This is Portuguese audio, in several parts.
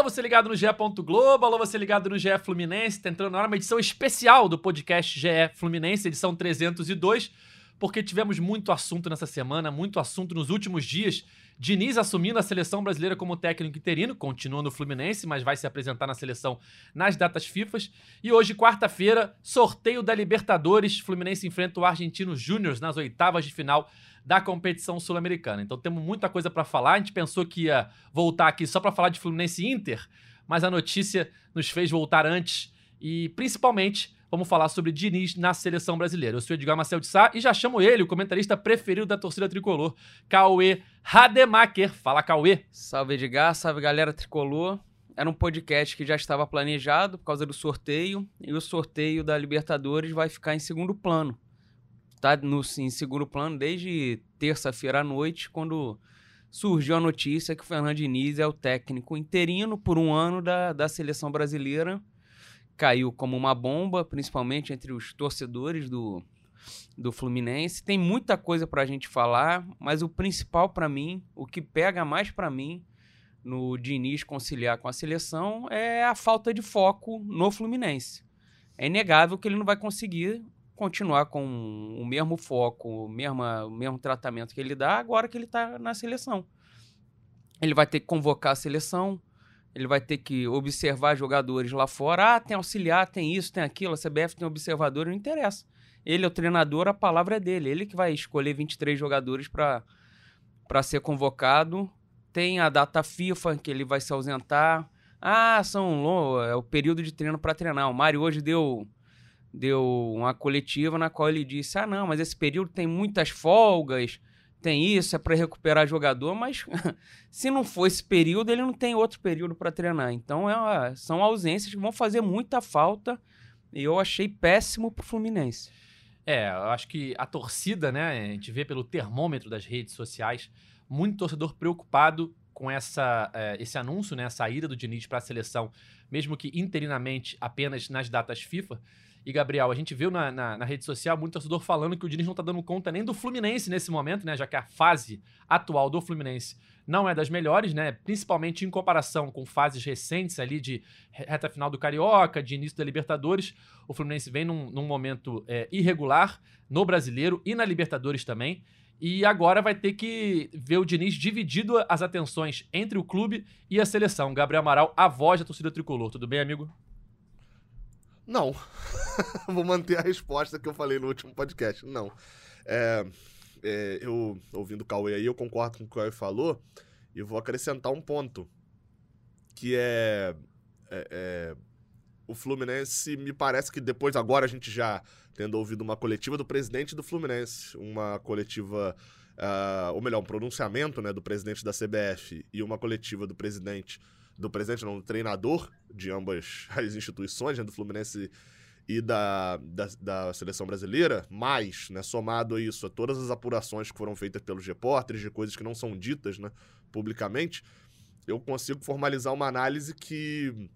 Alô, você ligado no GE. Globo, alô, você ligado no GE Fluminense. Tá entrando na hora uma edição especial do podcast GE Fluminense, edição 302, porque tivemos muito assunto nessa semana, muito assunto nos últimos dias. Diniz assumindo a seleção brasileira como técnico interino, continua no Fluminense, mas vai se apresentar na seleção nas datas FIFA. E hoje, quarta-feira, sorteio da Libertadores. Fluminense enfrenta o Argentino Júnior nas oitavas de final da competição sul-americana. Então temos muita coisa para falar. A gente pensou que ia voltar aqui só para falar de Fluminense e Inter, mas a notícia nos fez voltar antes e principalmente vamos falar sobre Diniz na seleção brasileira. Eu sou Edgar Marcel de Sá e já chamo ele, o comentarista preferido da torcida tricolor, Cauê Rademacher. Fala, Cauê. Salve, Edgar. Salve, galera tricolor. Era um podcast que já estava planejado por causa do sorteio e o sorteio da Libertadores vai ficar em segundo plano tá no, em segundo plano desde terça-feira à noite, quando surgiu a notícia que o Fernando Diniz é o técnico interino por um ano da, da seleção brasileira. Caiu como uma bomba, principalmente entre os torcedores do, do Fluminense. Tem muita coisa para a gente falar, mas o principal para mim, o que pega mais para mim no Diniz conciliar com a seleção é a falta de foco no Fluminense. É inegável que ele não vai conseguir continuar com o mesmo foco, o mesmo, o mesmo tratamento que ele dá agora que ele está na seleção. Ele vai ter que convocar a seleção, ele vai ter que observar jogadores lá fora. Ah, tem auxiliar, tem isso, tem aquilo, a CBF tem observador, não interessa. Ele é o treinador, a palavra é dele. Ele que vai escolher 23 jogadores para ser convocado. Tem a data FIFA que ele vai se ausentar. Ah, são é o período de treino para treinar. O Mário hoje deu deu uma coletiva na qual ele disse: ah, não, mas esse período tem muitas folgas, tem isso, é para recuperar jogador, mas se não for esse período, ele não tem outro período para treinar. Então é uma, são ausências que vão fazer muita falta e eu achei péssimo para o Fluminense. É, eu acho que a torcida, né, a gente vê pelo termômetro das redes sociais, muito torcedor preocupado com essa, é, esse anúncio, né, a saída do Diniz para a seleção, mesmo que interinamente apenas nas datas FIFA. E, Gabriel, a gente viu na, na, na, rede social muito torcedor falando que o Diniz não tá dando conta nem do Fluminense nesse momento, né? Já que a fase atual do Fluminense não é das melhores, né? Principalmente em comparação com fases recentes ali de reta final do Carioca, de início da Libertadores. O Fluminense vem num, num momento é, irregular no Brasileiro e na Libertadores também. E agora vai ter que ver o Diniz dividido as atenções entre o clube e a seleção. Gabriel Amaral, a voz da torcida tricolor. Tudo bem, amigo? Não. Vou manter a resposta que eu falei no último podcast. Não. É, é, eu, ouvindo o Cauê aí, eu concordo com o que o Cauê falou e vou acrescentar um ponto. Que é, é, é o Fluminense, me parece que depois, agora a gente já tendo ouvido uma coletiva do presidente do Fluminense, uma coletiva, uh, ou melhor, um pronunciamento né, do presidente da CBF e uma coletiva do presidente do presidente, não, do treinador de ambas as instituições, né, do Fluminense e da, da, da, seleção brasileira, mais, né, somado a isso, a todas as apurações que foram feitas pelos repórteres de coisas que não são ditas né, publicamente, eu consigo formalizar uma análise que,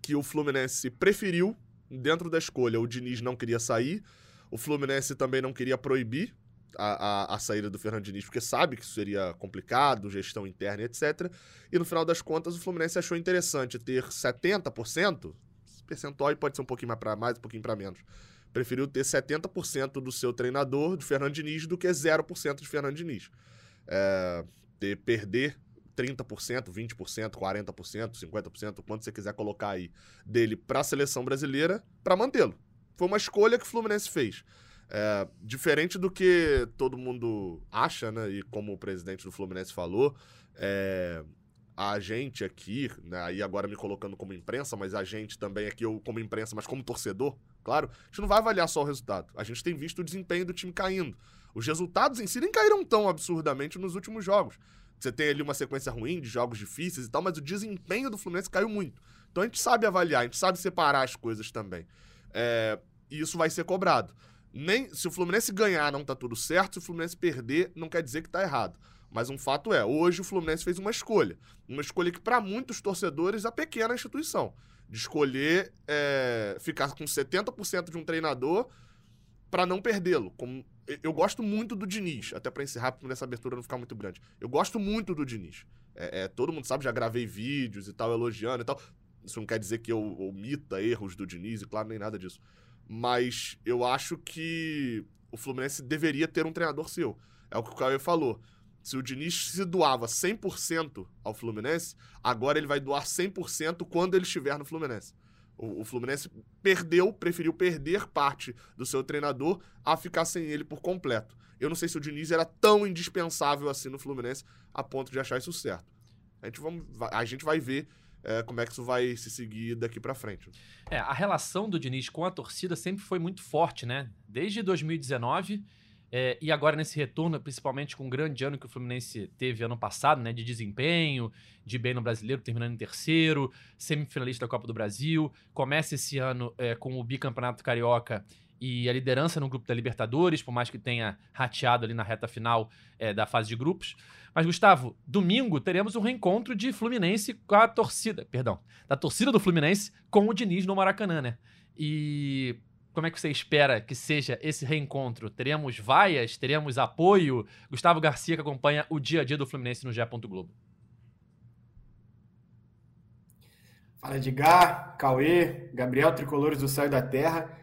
que o Fluminense preferiu, dentro da escolha, o Diniz não queria sair, o Fluminense também não queria proibir a, a, a, saída do Fernando Diniz, porque sabe que isso seria complicado, gestão interna, etc. E no final das contas, o Fluminense achou interessante ter 70%, percentual pode ser um pouquinho mais para mais, um pouquinho para menos. Preferiu ter 70% do seu treinador, de Fernando Diniz, do que 0% de Fernando Diniz. É, ter, perder 30%, 20%, 40%, 50%, quanto você quiser colocar aí, dele para a seleção brasileira, para mantê-lo. Foi uma escolha que o Fluminense fez. É, diferente do que todo mundo acha, né? E como o presidente do Fluminense falou, é, a gente aqui, né, aí agora me colocando como imprensa, mas a gente também aqui, eu como imprensa, mas como torcedor, claro, a gente não vai avaliar só o resultado. A gente tem visto o desempenho do time caindo. Os resultados em si nem caíram tão absurdamente nos últimos jogos. Você tem ali uma sequência ruim de jogos difíceis e tal, mas o desempenho do Fluminense caiu muito. Então a gente sabe avaliar, a gente sabe separar as coisas também. É, e isso vai ser cobrado nem se o Fluminense ganhar não tá tudo certo, se o Fluminense perder não quer dizer que tá errado. Mas um fato é, hoje o Fluminense fez uma escolha. Uma escolha que, para muitos torcedores, é pequena instituição. De escolher é, ficar com 70% de um treinador para não perdê-lo. Eu gosto muito do Diniz, até para encerrar, para essa abertura não ficar muito grande. Eu gosto muito do Diniz. É, é, todo mundo sabe, já gravei vídeos e tal, elogiando e tal. Isso não quer dizer que eu omita erros do Diniz, e claro, nem nada disso. Mas eu acho que o Fluminense deveria ter um treinador seu. É o que o Caio falou. Se o Diniz se doava 100% ao Fluminense, agora ele vai doar 100% quando ele estiver no Fluminense. O, Fluminense perdeu, preferiu perder parte do seu treinador a ficar sem ele por completo. Eu não sei se o Diniz era tão indispensável assim no Fluminense a ponto de achar isso certo. A gente, vamos, a gente vai ver é, como é que isso vai se seguir daqui para frente. É, a relação do Diniz com a torcida sempre foi muito forte, né? Desde 2019 é, e agora nesse retorno, principalmente com o grande ano que o Fluminense teve ano passado, né, de desempenho, de bem no brasileiro, terminando em terceiro, semifinalista da Copa do Brasil, começa esse ano é, com o bicampeonato carioca e a liderança no grupo da Libertadores, por mais que tenha rateado ali na reta final é, da fase de grupos. Mas, Gustavo, domingo teremos um reencontro de Fluminense com a torcida, perdão, da torcida do Fluminense com o Diniz no Maracanã, né? E como é que você espera que seja esse reencontro? Teremos vaias? Teremos apoio? Gustavo Garcia, que acompanha o dia a dia do Fluminense no GE. Globo. Fala Edgar, Cauê, Gabriel, Tricolores do Céu e da Terra.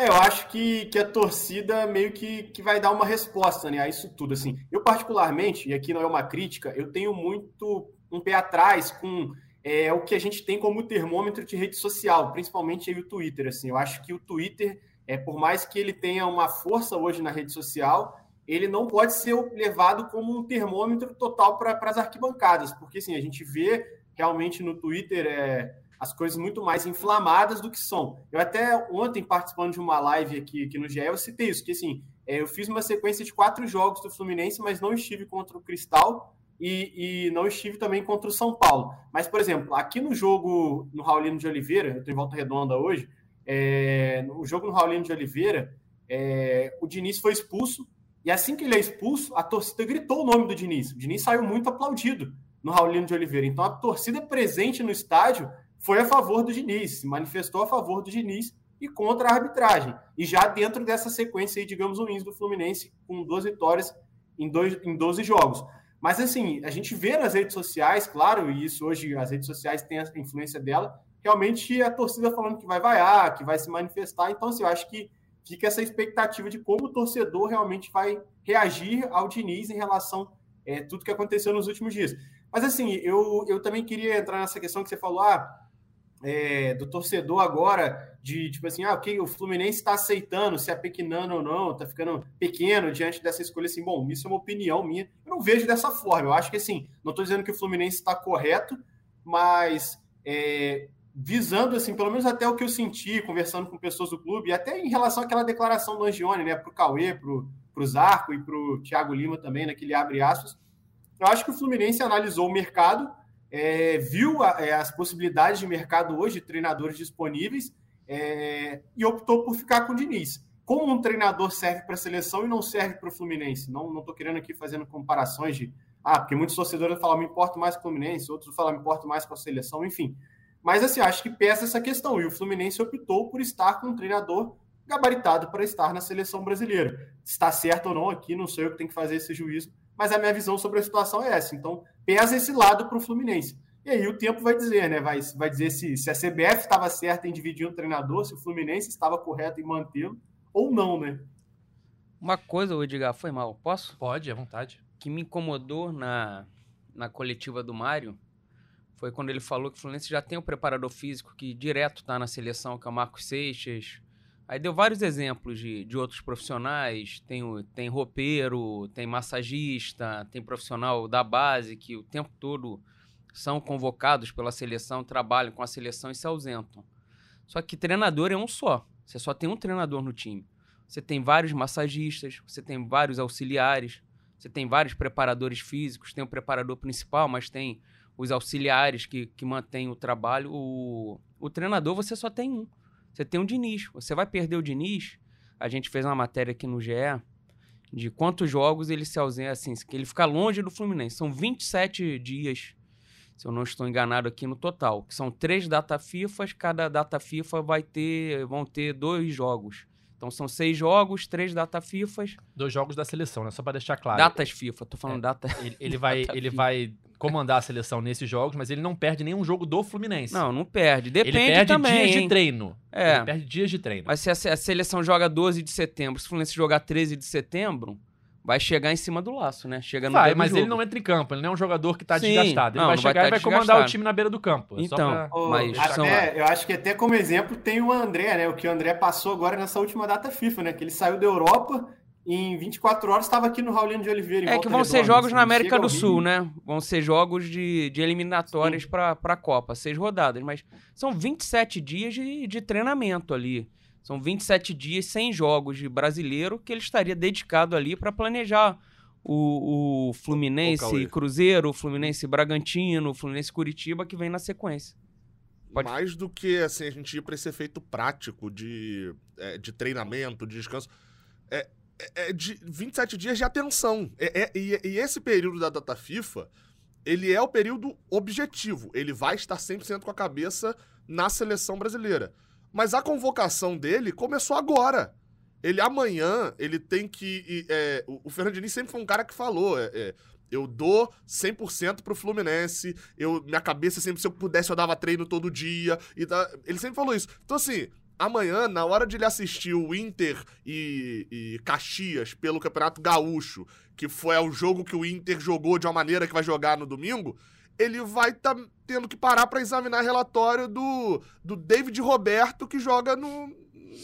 É, eu acho que, que a torcida meio que, que vai dar uma resposta né, a isso tudo. Assim. Eu, particularmente, e aqui não é uma crítica, eu tenho muito um pé atrás com é o que a gente tem como termômetro de rede social, principalmente o Twitter. Assim, eu acho que o Twitter, é, por mais que ele tenha uma força hoje na rede social, ele não pode ser levado como um termômetro total para as arquibancadas, porque assim, a gente vê realmente no Twitter é, as coisas muito mais inflamadas do que são. Eu até ontem, participando de uma live aqui, aqui no GE, eu citei isso, que assim, é, eu fiz uma sequência de quatro jogos do Fluminense, mas não estive contra o Cristal, e, e, não estive também contra o São Paulo. Mas, por exemplo, aqui no jogo no Raulino de Oliveira, eu em volta redonda hoje, é, no jogo no Raulino de Oliveira, é, o Diniz foi expulso, e assim que ele é expulso, a torcida gritou o nome do Diniz. O Diniz saiu muito aplaudido no Raulino de Oliveira. Então a torcida presente no estádio foi a favor do Diniz, se manifestou a favor do Diniz e contra a arbitragem. E já dentro dessa sequência aí, digamos, ruins do Fluminense, com duas vitórias em, dois, em 12 jogos. Mas assim, a gente vê nas redes sociais, claro, e isso hoje as redes sociais têm a influência dela, realmente a torcida falando que vai vaiar, que vai se manifestar. Então, assim, eu acho que fica essa expectativa de como o torcedor realmente vai reagir ao Diniz em relação a é, tudo que aconteceu nos últimos dias. Mas assim, eu, eu também queria entrar nessa questão que você falou, ah, é, do torcedor agora, de tipo assim, ah, okay, o Fluminense está aceitando se é pequenando ou não, está ficando pequeno diante dessa escolha, assim, bom, isso é uma opinião minha, eu não vejo dessa forma, eu acho que assim, não estou dizendo que o Fluminense está correto, mas é, visando, assim, pelo menos até o que eu senti, conversando com pessoas do clube, e até em relação àquela declaração do Angione, né, para o Cauê, para o Zarco e para o Thiago Lima também, naquele abre aspas, eu acho que o Fluminense analisou o mercado, é, viu a, é, as possibilidades de mercado hoje, de treinadores disponíveis, é, e optou por ficar com o Diniz. Como um treinador serve para a seleção e não serve para o Fluminense? Não estou querendo aqui fazendo comparações de. Ah, porque muitos torcedores falam, me importa mais com o Fluminense, outros falam, me importa mais com a seleção, enfim. Mas, assim, acho que pesa essa questão. E o Fluminense optou por estar com um treinador gabaritado para estar na seleção brasileira. Está certo ou não aqui, não sou eu que tenho que fazer esse juízo, mas a minha visão sobre a situação é essa. Então, pesa esse lado para o Fluminense. E aí o tempo vai dizer, né? Vai, vai dizer se, se a CBF estava certa em dividir o treinador, se o Fluminense estava correto em mantê-lo ou não, né? Uma coisa, Edgar, foi mal. Posso? Pode, à vontade. Que me incomodou na, na coletiva do Mário foi quando ele falou que o Fluminense já tem um preparador físico que direto está na seleção, que é o Marcos Seixas. Aí deu vários exemplos de, de outros profissionais. Tem, tem roupeiro, tem massagista, tem profissional da base que o tempo todo são convocados pela seleção, trabalham com a seleção e se ausentam. Só que treinador é um só. Você só tem um treinador no time. Você tem vários massagistas, você tem vários auxiliares, você tem vários preparadores físicos, tem o preparador principal, mas tem os auxiliares que, que mantêm o trabalho. O, o treinador você só tem um. Você tem o Diniz. Você vai perder o Diniz. A gente fez uma matéria aqui no GE de quantos jogos ele se ausenta, assim, que ele fica longe do Fluminense. São 27 dias, se eu não estou enganado aqui no total, que são três data FIFA, cada data FIFA vai ter, vão ter dois jogos. Então são seis jogos, três data FIFAs. Dois jogos da seleção, né? Só pra deixar claro. Datas FIFA, tô falando É. data. Ele, ele vai, Data ele FIFA. vai comandar a seleção nesses jogos, mas ele não perde nenhum jogo do Fluminense. Não, não perde. Depende ele perde também. dias de hein? treino. É. Ele perde dias de treino. Mas se a, se a seleção joga 12 de setembro, se o Fluminense jogar 13 de setembro, vai chegar em cima do laço, né? Chega no Vai, mas ele não entra em campo. Ele não é um jogador que tá Sim, desgastado. Ele não, vai não vai chegar tá e vai comandar o time na beira do campo. É só Então, pra- Mas são- até, eu acho que até como exemplo tem o André, né? O que o André passou agora nessa última data FIFA, né? Que ele saiu da Europa em 24 horas estava aqui no Raulino de Oliveira. em É que vão ser Redonda, jogos assim, na América do Sul, Rio. né? Vão ser jogos de, de eliminatórias para a Copa, seis rodadas. Mas são 27 dias de, de treinamento ali. São 27 dias sem jogos de brasileiro que ele estaria dedicado ali para planejar o, o Fluminense Cauê. Cruzeiro, o Fluminense Bragantino, o Fluminense Curitiba, que vem na sequência. Pode- Mais do que assim, a gente ir pra esse efeito prático de, é, de treinamento, de descanso. É, é- é de 27 dias de atenção. É, é- e, e esse período da data FIFA, ele é o período objetivo. Ele vai estar 100% com a cabeça na seleção brasileira. Mas a convocação dele começou agora. Ele amanhã, ele tem que. é, o, o Fernandinho sempre foi um cara que falou: é, é, eu dou 100% pro Fluminense, eu, minha cabeça sempre, se eu pudesse, eu dava treino todo dia. E ele sempre falou isso. Então, assim, amanhã, na hora de ele assistir o Inter e, e Caxias pelo Campeonato Gaúcho, que foi o jogo que o Inter jogou de uma maneira que vai jogar no domingo, ele vai estar tendo que parar pra examinar relatório do, do David Roberto, que joga no,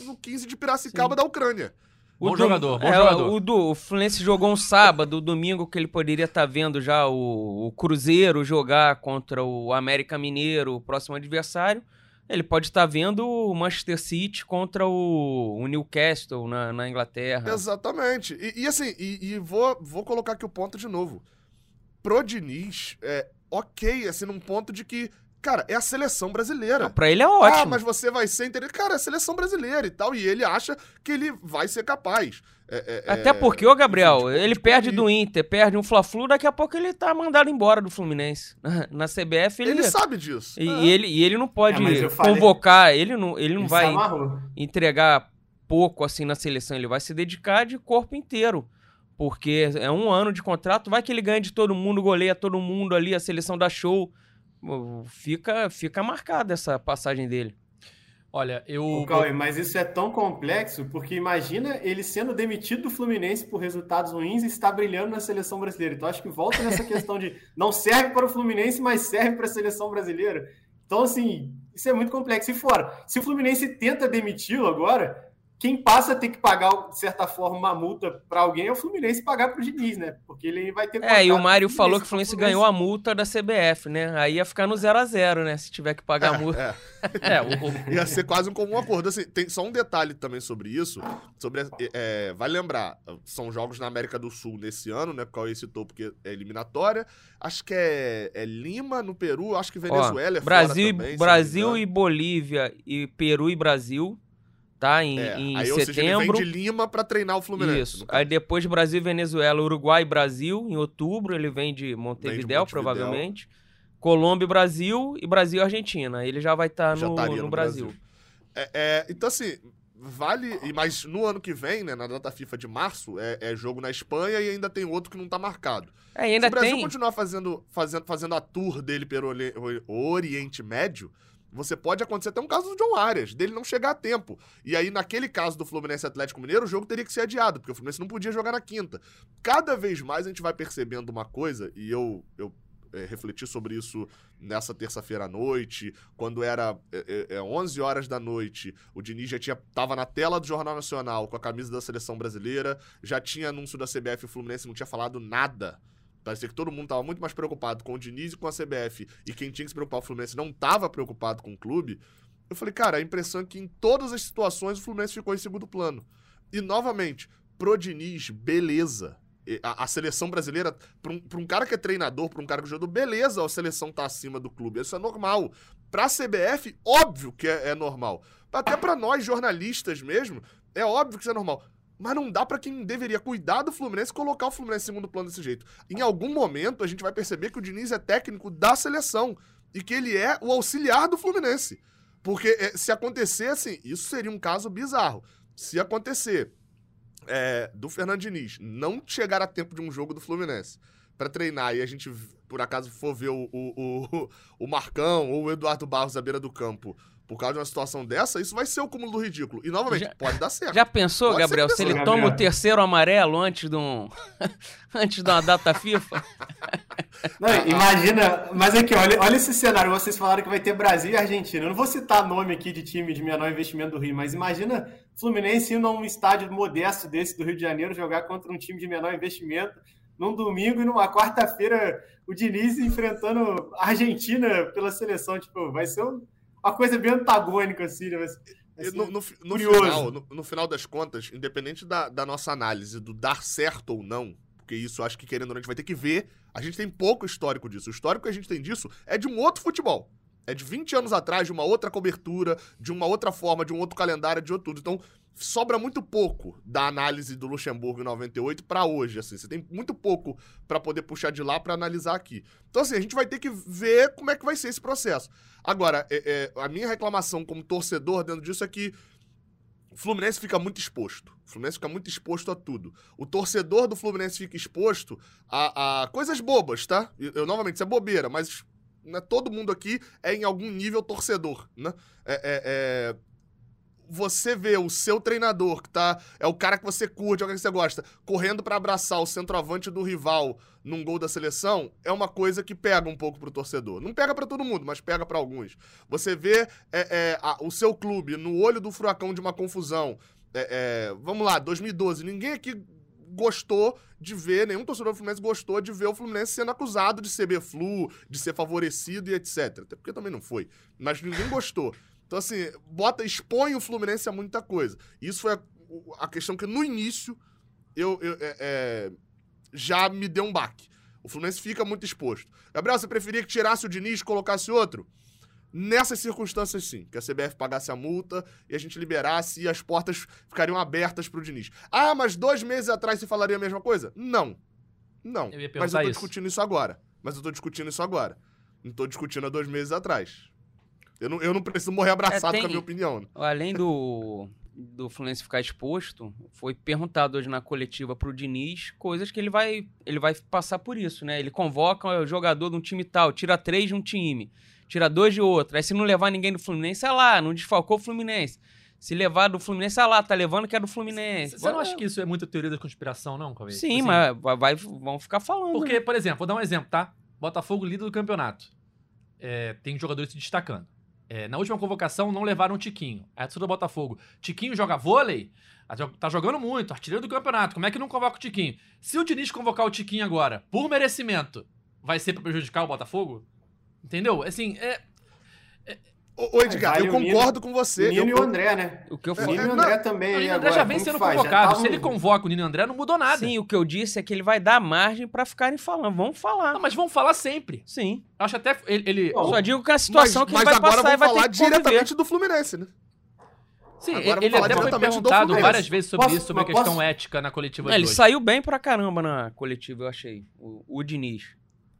no 15 de Piracicaba Sim. da Ucrânia. Bom dom- jogador, bom é, jogador. O, do, o Fluminense jogou um sábado, o domingo que ele poderia estar vendo já o, o Cruzeiro jogar contra o América Mineiro, o próximo adversário. Ele pode estar vendo o Manchester City contra o, o Newcastle na, na Inglaterra. Exatamente. E, e assim, e, e vou, vou colocar aqui o ponto de novo. Pro Diniz, é ok, assim, num ponto de que, cara, é a seleção brasileira. Não, pra ele é ótimo. Ah, mas você vai ser entender. Cara, é a seleção brasileira e tal. E ele acha que ele vai ser capaz. É, é, Até é, porque, ô Gabriel, de- ele de perde do Inter, perde um Fla-Flu, daqui a pouco ele tá mandado embora do Fluminense. Na CBF ele... Ele sabe disso. E, e ele, e ele não pode É, falei- convocar, ele não, ele não Ele vai entregar pouco assim na seleção, ele vai se dedicar de corpo inteiro. Porque é um ano de contrato, vai que ele ganha de todo mundo, goleia todo mundo ali, a seleção dá show. Fica, fica marcada essa passagem dele. Olha, eu. Cauê, mas isso é tão complexo, porque imagina ele sendo demitido do Fluminense por resultados ruins e está brilhando na seleção brasileira. Então acho que volta nessa questão de não serve para o Fluminense, mas serve para a seleção brasileira. Então, assim, isso é muito complexo. E fora, se o Fluminense tenta demiti-lo agora, quem passa a ter que pagar, de certa forma, uma multa para alguém é o Fluminense pagar para o Diniz, né? Porque ele vai ter É, e o Mário falou que o Fluminense Fluminense. ganhou a multa da CBF, né? Aí ia ficar no 0 a 0 né? Se tiver que pagar a multa. É, É, o, ia ser quase um comum acordo. Assim, tem só um detalhe também sobre isso. Sobre, é, vai lembrar, são jogos na América do Sul nesse ano, né? Qual ele citou porque é eliminatória. Acho que é, é Lima no Peru, acho que Ó, Venezuela é Brasil, fora também, Brasil e Bolívia e Peru e Brasil, tá? Em, É, em aí, ou seja, ele vem setembro. de Lima pra treinar o Fluminense. Isso. Aí depois Brasil, Venezuela, Uruguai e Brasil. Em outubro ele vem de Montevidéu. provavelmente. Colômbia e Brasil e Brasil e Argentina. Ele já vai estar Já no, no no Brasil. Brasil. É, é, então, assim, vale. Mas no ano que vem, né, na data FIFA de março, é, é jogo na Espanha e ainda tem outro que não tá marcado. É, e Se ainda o Brasil tem. continuar fazendo, fazendo, fazendo a tour dele pelo Oriente Médio, você pode acontecer até um caso do John Arias, dele não chegar a tempo. E aí, naquele caso do Fluminense Atlético Mineiro, o jogo teria que ser adiado, porque o Fluminense não podia jogar na quinta. Cada vez mais a gente vai percebendo uma coisa, e eu, eu é, refleti sobre isso nessa terça-feira à noite, quando era é, é, é, 11 horas da noite, o Diniz já tinha, tava na tela do Jornal Nacional com a camisa da seleção brasileira, já tinha anúncio da CBF o Fluminense não tinha falado nada. Parecia que todo mundo tava muito mais preocupado com o Diniz e com a CBF, e quem tinha que se preocupar, o Fluminense, não tava preocupado com o clube. Eu falei, cara, a impressão é que em todas as situações o Fluminense ficou em segundo plano. E, novamente, pro Diniz, beleza. A, a seleção brasileira, pra um, um cara que é treinador, pra um cara que é jogador, beleza, a seleção tá acima do clube. Isso é normal. Pra CBF, óbvio que é, é normal. Até pra nós, jornalistas mesmo, é óbvio que isso é normal. Mas não dá pra quem deveria cuidar do Fluminense colocar o Fluminense em segundo plano desse jeito. Em algum momento, a gente vai perceber que o Diniz é técnico da seleção e que ele é o auxiliar do Fluminense. Porque eh, se acontecer assim, isso seria um caso bizarro. se acontecer é, do Fernando Diniz não chegar a tempo de um jogo do Fluminense pra treinar e a gente, por acaso, for ver o, o, o, o Marcão ou o Eduardo Barros à beira do campo por causa de uma situação dessa, isso vai ser o cúmulo do ridículo. E, novamente, Já- pode dar certo. Já pensou, Pode Gabriel, se ele certo. toma o Gabriel. terceiro amarelo antes de um. antes de uma data FIFA? Não, imagina, mas aqui, olha, olha esse cenário. Vocês falaram que vai ter Brasil e Argentina. Eu não vou citar nome aqui de time de menor investimento do Rio, mas imagina Fluminense indo a um estádio modesto desse do Rio de Janeiro jogar contra um time de menor investimento num domingo e numa quarta-feira o Diniz enfrentando a Argentina pela seleção. Tipo, vai ser um- uma coisa bem antagônica, assim. né? E ser- No, no, no final, no, no final das contas, independente da, da nossa análise do dar certo ou não, porque isso acho que querendo ou não a gente vai ter que ver, a gente tem pouco histórico disso. O histórico que a gente tem disso é de um outro futebol. É de 20 anos atrás, de uma outra cobertura, de uma outra forma, de um outro calendário, de outro tudo. Então, sobra muito pouco da análise do Luxemburgo em 98 pra hoje, assim. Você tem muito pouco pra poder puxar de lá pra analisar aqui. Então, assim, a gente vai ter que ver como é que vai ser esse processo. Agora, é- é, a minha reclamação como torcedor dentro disso é que o Fluminense fica muito exposto. O Fluminense fica muito exposto a tudo. O torcedor do Fluminense fica exposto a, a coisas bobas, tá? Eu, eu, novamente, isso é bobeira, mas né, todo mundo aqui é em algum nível torcedor, né? É, é- é, Você vê o seu treinador, que tá. É o cara que você curte, é o cara que você gosta, correndo pra abraçar o centroavante do rival num gol da seleção, é uma coisa que pega um pouco pro torcedor. Não pega pra todo mundo, mas pega pra alguns. Você vê é, é, a- o seu clube no olho do furacão de uma confusão. É, é, vamos lá, 2012. Ninguém aqui gostou de ver, nenhum torcedor do Fluminense gostou de ver o Fluminense sendo acusado de ser B-Flu, de ser favorecido e etc. Até porque também não foi. Mas ninguém gostou. Então, assim, bota, expõe o Fluminense a muita coisa. Isso foi a, o- a questão que no início eu, eu- é, é, já me deu um baque. O Fluminense fica muito exposto. Gabriel, você preferia que tirasse o Diniz e colocasse outro? Nessas circunstâncias, sim. Que a CBF pagasse a multa e a gente liberasse e as portas ficariam abertas pro Diniz. Ah, mas dois meses atrás você falaria a mesma coisa? Não. Não. Eu mas eu isso. discutindo isso agora. Mas eu tô discutindo isso agora. Não tô discutindo há dois meses atrás. Eu não, eu não preciso morrer abraçado tem- com a minha opinião. né? Além do, do Fluminense ficar exposto, foi perguntado hoje na coletiva pro Diniz coisas que ele vai, ele vai passar por isso, né? Ele convoca o jogador de um time tal, tira três de um time, tira dois de outro. Aí se não levar ninguém do Fluminense, é lá, não desfalcou o Fluminense. Se levar do Fluminense, é lá, tá levando que é do Fluminense. Você não acha que isso é muita teoria da conspiração, não, Cauê? Sim, Assim, mas vai, vai- vão ficar falando. Porque, né? por exemplo, vou dar um exemplo, tá? Botafogo líder do campeonato. É, tem jogadores se destacando. É, na última convocação não levaram o Tiquinho. Aí a torcida do Botafogo. Tiquinho joga vôlei? Jo- Tá jogando muito, artilheiro do campeonato. Como é que não convoca o Tiquinho? Se o Diniz convocar o Tiquinho agora, por merecimento, vai ser pra prejudicar o Botafogo? Entendeu? Assim, é, Ô, Edgar, Vale eu o Nino- concordo com você. O Nino e eu- o André, né? O que eu O falei. Nino e o André também. o Nino André agora, já vem como sendo faz? Convocado. tá Se ele convoca o Nino André, não mudou nada. Sim, o que eu disse é que ele vai dar margem pra ficarem falando. Vamos falar. Não, mas vão falar sempre. Sim. Eu acho até ele. ele- Bom, Só digo que é a situação mas, que ele vai passar e vai falar ter que conviver. diretamente do Fluminense, né? sim, agora ele, falar até foi perguntado Fluminense. várias vezes sobre Posso- isso, sobre a questão posso- ética na coletiva Não, de ele saiu bem pra caramba na coletiva, eu achei. O, o Diniz.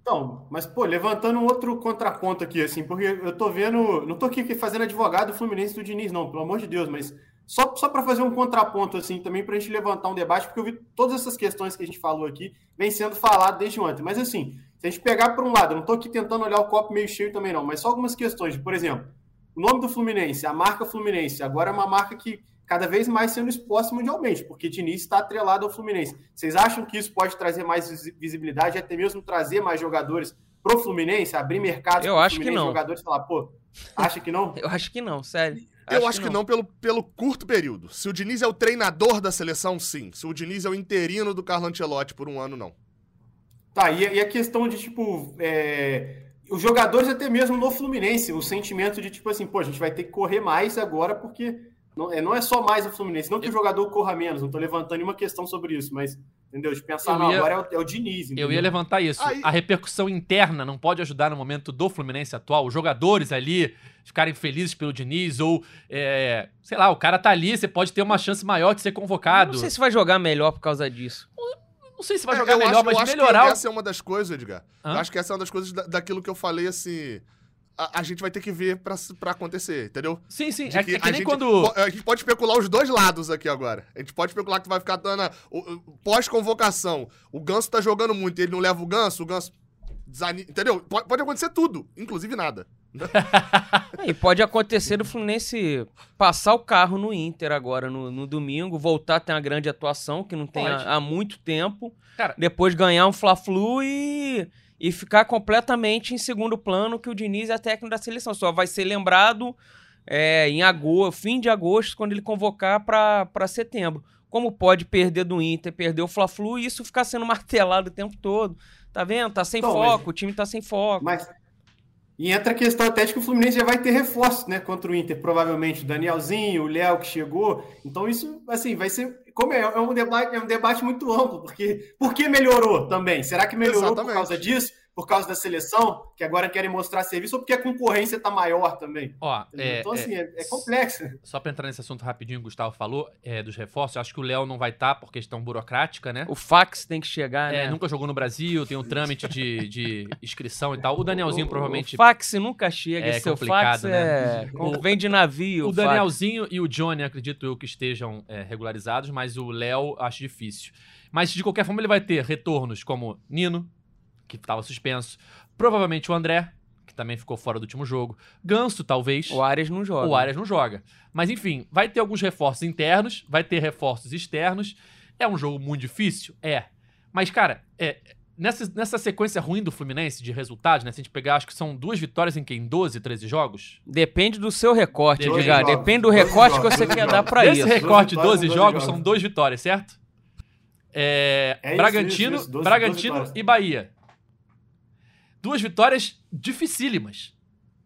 Então, mas, pô, levantando um outro contraponto aqui, assim, porque eu tô vendo. Não tô aqui fazendo advogado do Fluminense do Diniz, não, pelo amor de Deus, mas só, só para fazer um contraponto, assim, também pra gente levantar um debate, porque eu vi todas essas questões que a gente falou aqui, vem sendo falado desde ontem. Mas, assim, se a gente pegar por um lado, eu não tô aqui tentando olhar o copo meio cheio também, não, mas só algumas questões, por exemplo, o nome do Fluminense, a marca Fluminense, agora é uma marca que cada vez mais sendo exposta mundialmente, porque Diniz está atrelado ao Fluminense. Vocês acham que isso pode trazer mais visi- visibilidade, até mesmo trazer mais jogadores pro Fluminense, abrir mercado Eu acho que Fluminense, não. jogadores falar, pô, acha que não? Eu acho que não, sério. Eu acho, que, não, pelo, pelo curto período. Se o Diniz é o treinador da seleção, sim. Se o Diniz é o interino do Carlo Ancelotti por um ano, não. Tá, e, e a questão de, tipo, é, os jogadores até mesmo no Fluminense, o sentimento de, tipo assim, pô, a gente vai ter que correr mais agora, porque não é, não é só mais o Fluminense, não que o jogador corra menos, não tô levantando nenhuma questão sobre isso, mas, entendeu? De pensar, Eu não, ia- agora é o, é o Diniz, Eu entendeu? ia levantar isso. Aí- A repercussão interna não pode ajudar no momento do Fluminense atual. Os jogadores ali ficarem felizes pelo Diniz, ou, é, sei lá, o cara tá ali, você pode ter uma chance maior de ser Eu convocado. Não sei se vai jogar melhor por causa disso. Não sei se vai É, jogar eu melhor, acho- eu mas acho que melhorar. essa é uma das coisas, Edgar. Eu acho que essa é uma das coisas da- daquilo que eu falei, assim... a, a gente vai ter que ver pra, pra acontecer, entendeu? Sim, sim. De É, que- é que a nem gente, quando. A gente pode especular os dois lados aqui agora. A gente pode especular que vai ficar dando. Pós-convocação, o Ganso tá jogando muito, ele não leva o Ganso, o Ganso. desani- Entendeu? Pode, pode acontecer tudo, inclusive nada. E pode acontecer do Fluminense passar o carro no Inter agora no, no domingo, voltar a ter uma grande atuação que não tem há, há muito tempo, Cara- depois ganhar um Fla-Flu e, e ficar completamente em segundo plano que o Diniz é técnico da seleção. Só vai ser lembrado é, em agosto, fim de agosto, quando ele convocar para setembro. Como pode perder do Inter, perder o Fla-Flu e isso ficar sendo martelado o tempo todo. Tá vendo? Tá sem foco, mas- o time tá sem foco. Mas. E entra a questão até de que o Fluminense já vai ter reforços, né? Contra o Inter, provavelmente. O Danielzinho, o Léo que chegou. Então, isso, assim, vai ser. Como é, é um debate, é um debate muito amplo, porque por que melhorou também? Será que melhorou Exatamente. por causa disso? Por causa da seleção, que agora querem mostrar serviço, ou porque a concorrência tá maior também? Ó, é, então, é, assim, é, é complexo. só pra entrar nesse assunto rapidinho, o Gustavo falou é, dos reforços. eu Acho que o Léo não vai estar por questão burocrática, né? O fax tem que chegar, É, né? nunca jogou no Brasil, tem um trâmite de, de inscrição e tal. O Danielzinho O- provavelmente. O fax nunca chega. é esse seu complicado, fax né? é. O- Vem de navio. O fax. Danielzinho e o Johnny, acredito eu, que estejam é, regularizados, mas o Léo acho difícil. Mas de qualquer forma, ele vai ter retornos como Nino, que estava suspenso, provavelmente o André, que também ficou fora do último jogo, Ganso, talvez. O Arias não joga. O Arias não joga. Mas enfim, vai ter alguns reforços internos, vai ter reforços externos. É um jogo muito difícil? É. Mas, cara, é, nessa, nessa sequência ruim do Fluminense de resultados, né? Se a gente pegar, acho que são duas vitórias em quem? 12, 13 jogos? Depende do seu recorte, Edgar. Depende do recorte jogos, que você quer dar jogos. pra Desse isso. recorte de 12 12 jogos, jogos. são duas vitórias, certo? É, É isso, Bragantino, isso, isso, 12 Bragantino vitórias. e Bahia. Duas vitórias dificílimas.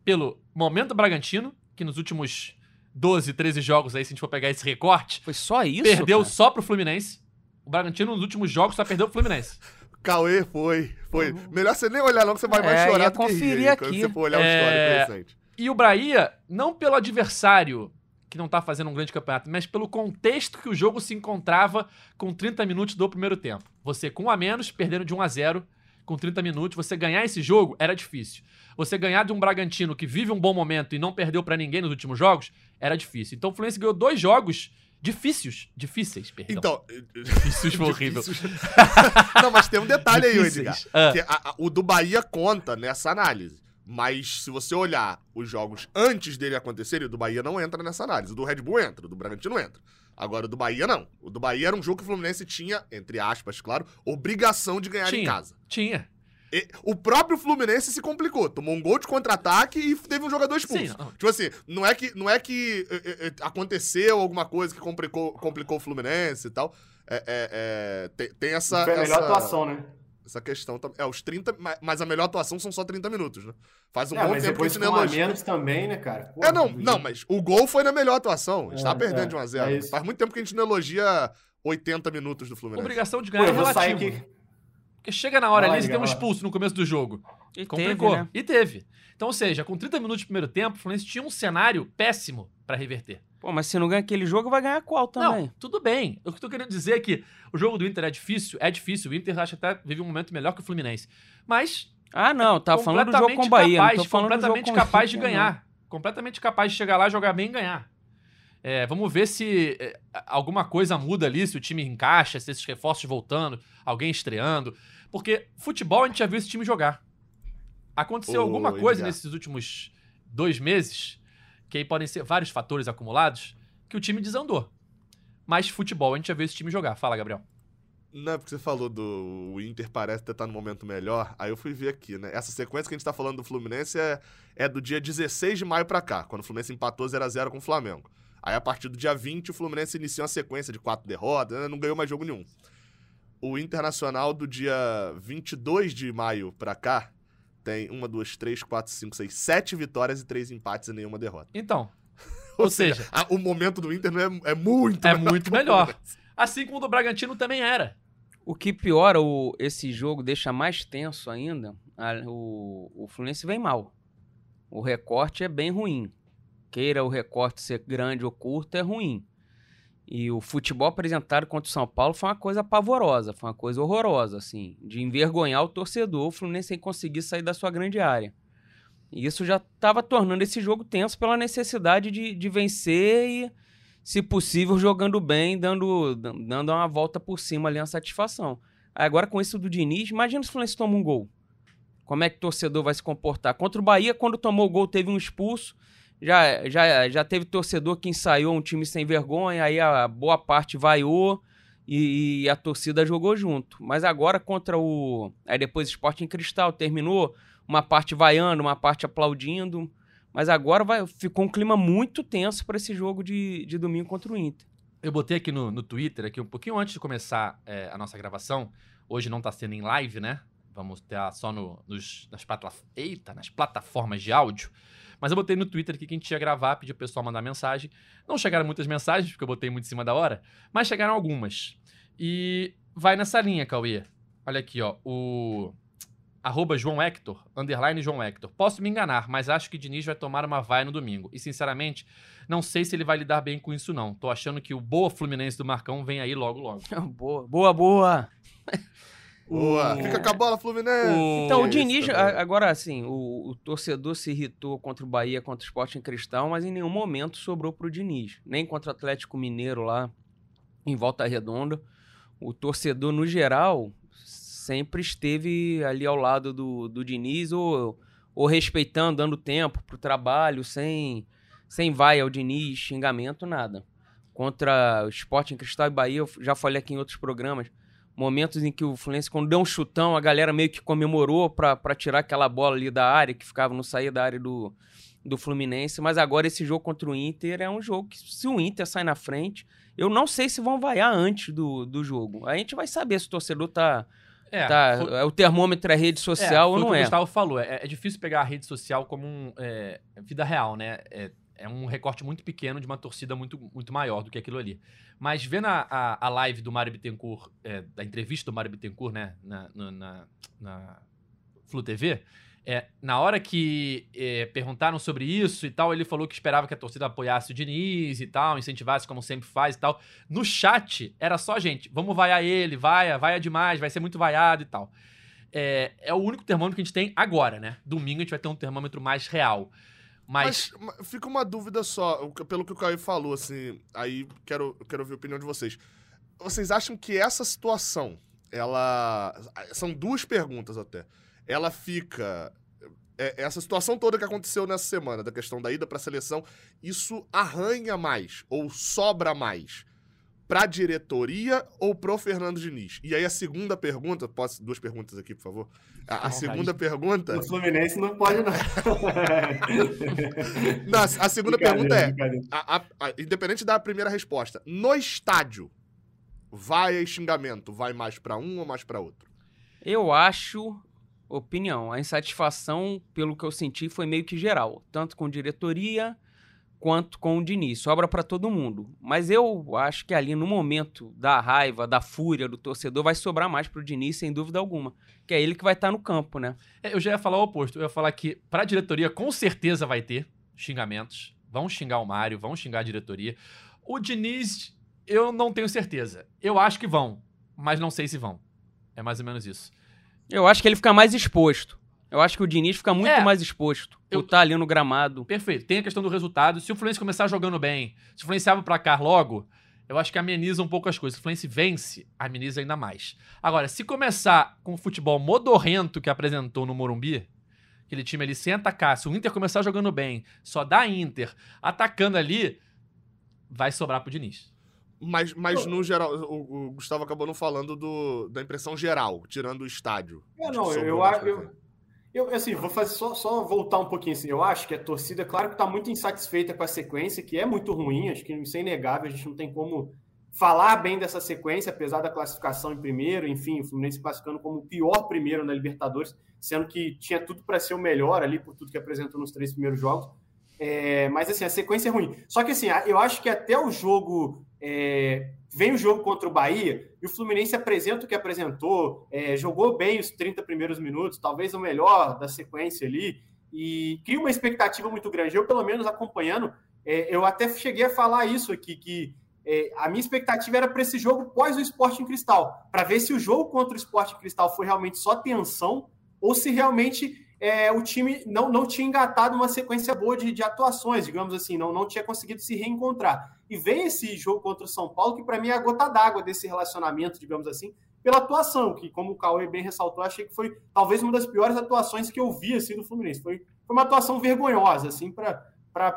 Pelo momento do Bragantino, que nos últimos 12, 13 jogos aí, se a gente for pegar esse recorte, Foi só isso? perdeu cara? só pro Fluminense. O Bragantino nos últimos jogos só perdeu pro Fluminense. Cauê foi. Foi. Melhor você nem olhar, não, que você vai mais É, chorar ia do que rir, conferir hein, Quando aqui. você for olhar o É, histórico recente. E o Bahia, não pelo adversário, que não tá fazendo um grande campeonato, mas pelo contexto que o jogo se encontrava com 30 minutos do primeiro tempo. Você com um a menos, perdendo de 1 a 0 com 30 minutos, você ganhar esse jogo era difícil. Você ganhar de um Bragantino que vive um bom momento e não perdeu pra ninguém nos últimos jogos, era difícil. Então o Fluminense ganhou dois jogos difíceis, difíceis, perdão. Então. difíceis foi horrível. não, mas tem um detalhe aí. Edgar. Ah. Que a- a- o do Bahia conta nessa análise. Mas se você olhar os jogos antes dele acontecerem, o do Bahia não entra nessa análise. O do Red Bull entra, o do Bragantino entra. Agora, o do Bahia não. O do Bahia era um jogo que o Fluminense tinha, entre aspas, claro, obrigação de ganhar em Tinha. casa. Tinha. E o próprio Fluminense se complicou. Tomou um gol de contra-ataque e teve um jogador expulso. Sim. Tipo assim, não é que, não é que eh, eh, aconteceu alguma coisa que complicou, complicou o Fluminense e tal. É, é, é, tem, tem essa, Foi a melhor essa, atuação, né? Essa questão. É, os 30. ma- Mas a melhor atuação são só 30 minutos, né? Faz um É, bom mas tempo que a depois gente não menos também, né, cara? Pô, É, não, não, mas o gol foi na melhor atuação. A gente É, tava perdendo é, de 1x0. é. Faz muito tempo que a gente não elogia 80 minutos do Fluminense. Obrigação de Pô, ganhar é sair relativo. aqui. Porque chega na hora Vai ali, você tem um expulso no começo do jogo. E Complicou. teve, né? E teve. Então, ou seja, com 30 minutos de primeiro tempo, o Fluminense tinha um cenário péssimo pra reverter. Pô, mas se não ganha aquele jogo, vai ganhar qual também? Não, tudo bem. O que eu tô querendo dizer é que o jogo do Inter é difícil, é difícil. O Inter acho que até vive um momento melhor que o Fluminense. Mas Ah, não, tá falando do jogo com o Bahia, capaz, não tô falando do jogo completamente com o capaz de Inter, não. ganhar. Completamente capaz de chegar lá, jogar bem e ganhar. É, vamos ver se é, alguma coisa muda ali, se o time encaixa, se esses reforços voltando, alguém estreando. Porque futebol a gente já viu esse time jogar. Aconteceu Ô, alguma coisa Edgar. nesses últimos dois meses, que aí podem ser vários fatores acumulados, que o time desandou. Mas futebol a gente já viu esse time jogar. Fala, Gabriel. Não é porque você falou do o Inter parece estar no momento melhor. Aí eu fui ver aqui, né? Essa sequência que a gente tá falando do Fluminense é, é do dia 16 de maio pra cá, quando o Fluminense empatou 0x0 com o Flamengo. Aí a partir do dia 20, o Fluminense inicia uma sequência de quatro derrotas, né? não ganhou mais jogo nenhum. O Internacional do dia 22 de maio pra cá tem uma, duas, três, quatro, cinco, seis, sete vitórias e três empates e nenhuma derrota. Então. Ou seja, a- o momento do Inter não é, é muito É melhor muito melhor. Assim como o do Bragantino também era. O que piora o, esse jogo, deixa mais tenso ainda, a- o, o Fluminense vem mal. O recorte é bem ruim. Queira o recorte ser grande ou curto, é ruim. E o futebol apresentado contra o São Paulo foi uma coisa pavorosa, foi uma coisa horrorosa, assim, de envergonhar o torcedor, o Fluminense sem conseguir sair da sua grande área. E isso já estava tornando esse jogo tenso pela necessidade de, de vencer e, se possível, jogando bem, dando, dando uma volta por cima ali, uma satisfação. Agora, com isso do Diniz, imagina se o Fluminense toma um gol. Como é que o torcedor vai se comportar? Contra o Bahia, quando tomou o gol, teve um expulso. Já, já, já teve torcedor que ensaiou um time sem vergonha, aí a boa parte vaiou e, e a torcida jogou junto. Mas agora contra o. Aí depois o Sport em Cristal terminou, uma parte vaiando, uma parte aplaudindo. Mas agora vai, ficou um clima muito tenso para esse jogo de, de domingo contra o Inter. Eu botei aqui no, no Twitter, aqui um pouquinho antes de começar é, a nossa gravação. Hoje não está sendo em live, né? Vamos ter só no, nos, nas, Eita, nas plataformas de áudio. Mas eu botei no Twitter aqui que a gente ia gravar, pedi o pessoal mandar mensagem. Não chegaram muitas mensagens, porque eu botei muito em cima da hora, mas chegaram algumas. E vai nessa linha, Cauê. Olha aqui, ó. O arroba João Hector, underline João Hector. Posso me enganar, mas acho que Diniz vai tomar uma vai no domingo. E, sinceramente, não sei se ele vai lidar bem com isso, não. Tô achando que o boa Fluminense do Marcão vem aí logo, logo. boa, boa, boa. Boa. Fica com a bola, Fluminense. O... Então, o Diniz, agora assim, o, o, torcedor se irritou contra o Bahia, contra o Sport em Cristal, mas em nenhum momento sobrou pro Diniz. Nem contra o Atlético Mineiro lá, em Volta Redonda. O torcedor, no geral, sempre esteve ali ao lado do, do Diniz, ou, ou respeitando, dando tempo pro trabalho, sem, sem vai ao Diniz, xingamento, nada. Contra o Sport em Cristal e Bahia, eu já falei aqui em outros programas, momentos em que o Fluminense, quando deu um chutão, a galera meio que comemorou para tirar aquela bola ali da área, que ficava, não saía da área do, do Fluminense. Mas agora esse jogo contra o Inter é um jogo que, se o Inter sai na frente, eu não sei se vão vaiar antes do, do jogo. A gente vai saber se o torcedor tá. É, tá, foi... É o termômetro é rede social é, ou não o é. O Gustavo falou, é, é, difícil pegar a rede social como um, é, vida real, né? É, é um recorte muito pequeno de uma torcida muito, muito maior do que aquilo ali. Mas vendo a, a, a live do Mário Bittencourt, é, da entrevista do Mário Bittencourt, né, na, na, na, Flu TV, é, na hora que é, perguntaram sobre isso e tal, ele falou que esperava que a torcida apoiasse o Diniz e tal, incentivasse como sempre faz e tal. No chat, era só gente, vamos vaiar ele, vaia, vaia demais, vai ser muito vaiado e tal. É, é o único termômetro que a gente tem agora, né? Domingo a gente vai ter um termômetro mais real. Mas... Mas fica uma dúvida só, pelo que o Caio falou, assim, aí quero, quero ouvir a opinião de vocês. Vocês acham que essa situação, ela. São duas perguntas até. Ela fica. É, essa situação toda que aconteceu nessa semana, da questão da ida para a seleção, isso arranha mais ou sobra mais pra diretoria ou pro Fernando Diniz? E aí a segunda pergunta, posso duas perguntas aqui, por favor? A, a segunda pergunta. O Fluminense não pode, não. não a segunda pergunta é: a, a, independente da primeira resposta, no estádio, vai xingamento? Vai mais para um ou mais para outro? Eu acho, opinião, a insatisfação, pelo que eu senti, foi meio que geral, tanto com diretoria quanto com o Diniz. Sobra para todo mundo. Mas eu acho que ali no momento da raiva, da fúria do torcedor, vai sobrar mais pro Diniz, sem dúvida alguma. Que é ele que vai estar tá no campo, né? É, eu já ia falar o oposto. Eu ia falar que pra diretoria com certeza vai ter xingamentos. Vão xingar o Mário, vão xingar a diretoria. O Diniz, eu não tenho certeza. Eu acho que vão, mas não sei se vão. É mais ou menos isso. Eu acho que ele fica mais exposto. Eu acho que o Diniz fica muito é, mais exposto. Eu tá ali no gramado. Perfeito. Tem a questão do resultado. Se o Fluminense começar jogando bem, se o Fluminense abre o placar logo, eu acho que ameniza um pouco as coisas. Se o Fluminense vence, ameniza ainda mais. Agora, se começar com o futebol modorrento que apresentou no Morumbi, aquele time ali sem atacar, se o Inter começar jogando bem, só dá Inter atacando ali, vai sobrar pro Diniz. Mas, mas no geral, o, o, Gustavo acabou não falando do, da impressão geral, tirando o estádio. É, não, eu acho. Eu, eu, assim, vou fazer só, só voltar um pouquinho assim. Eu acho que a torcida, claro que está muito insatisfeita com a sequência, que é muito ruim, acho que isso é inegável, a gente não tem como falar bem dessa sequência, apesar da classificação em primeiro, enfim, o Fluminense classificando como o pior primeiro na Libertadores, sendo que tinha tudo para ser o melhor ali, por tudo que apresentou nos três primeiros jogos. É, mas assim, a sequência é ruim. Só que assim, eu acho que até o jogo é, vem o jogo contra o Bahia e o Fluminense apresenta o que apresentou, é, jogou bem os 30 primeiros minutos, talvez o melhor da sequência ali, e cria uma expectativa muito grande. Eu, pelo menos, acompanhando, é, eu até cheguei a falar isso aqui, que é, a minha expectativa era para esse jogo pós o Esporte em Cristal, para ver se o jogo contra o Esporte em Cristal foi realmente só tensão ou se realmente é, o time não, não tinha engatado uma sequência boa de, de atuações, digamos assim, não, não tinha conseguido se reencontrar. E vem esse jogo contra o São Paulo, que para mim é a gota d'água desse relacionamento, digamos assim, pela atuação, que, como o Cauê bem ressaltou, achei que foi talvez uma das piores atuações que eu vi assim, do Fluminense. Foi, foi uma atuação vergonhosa, assim, para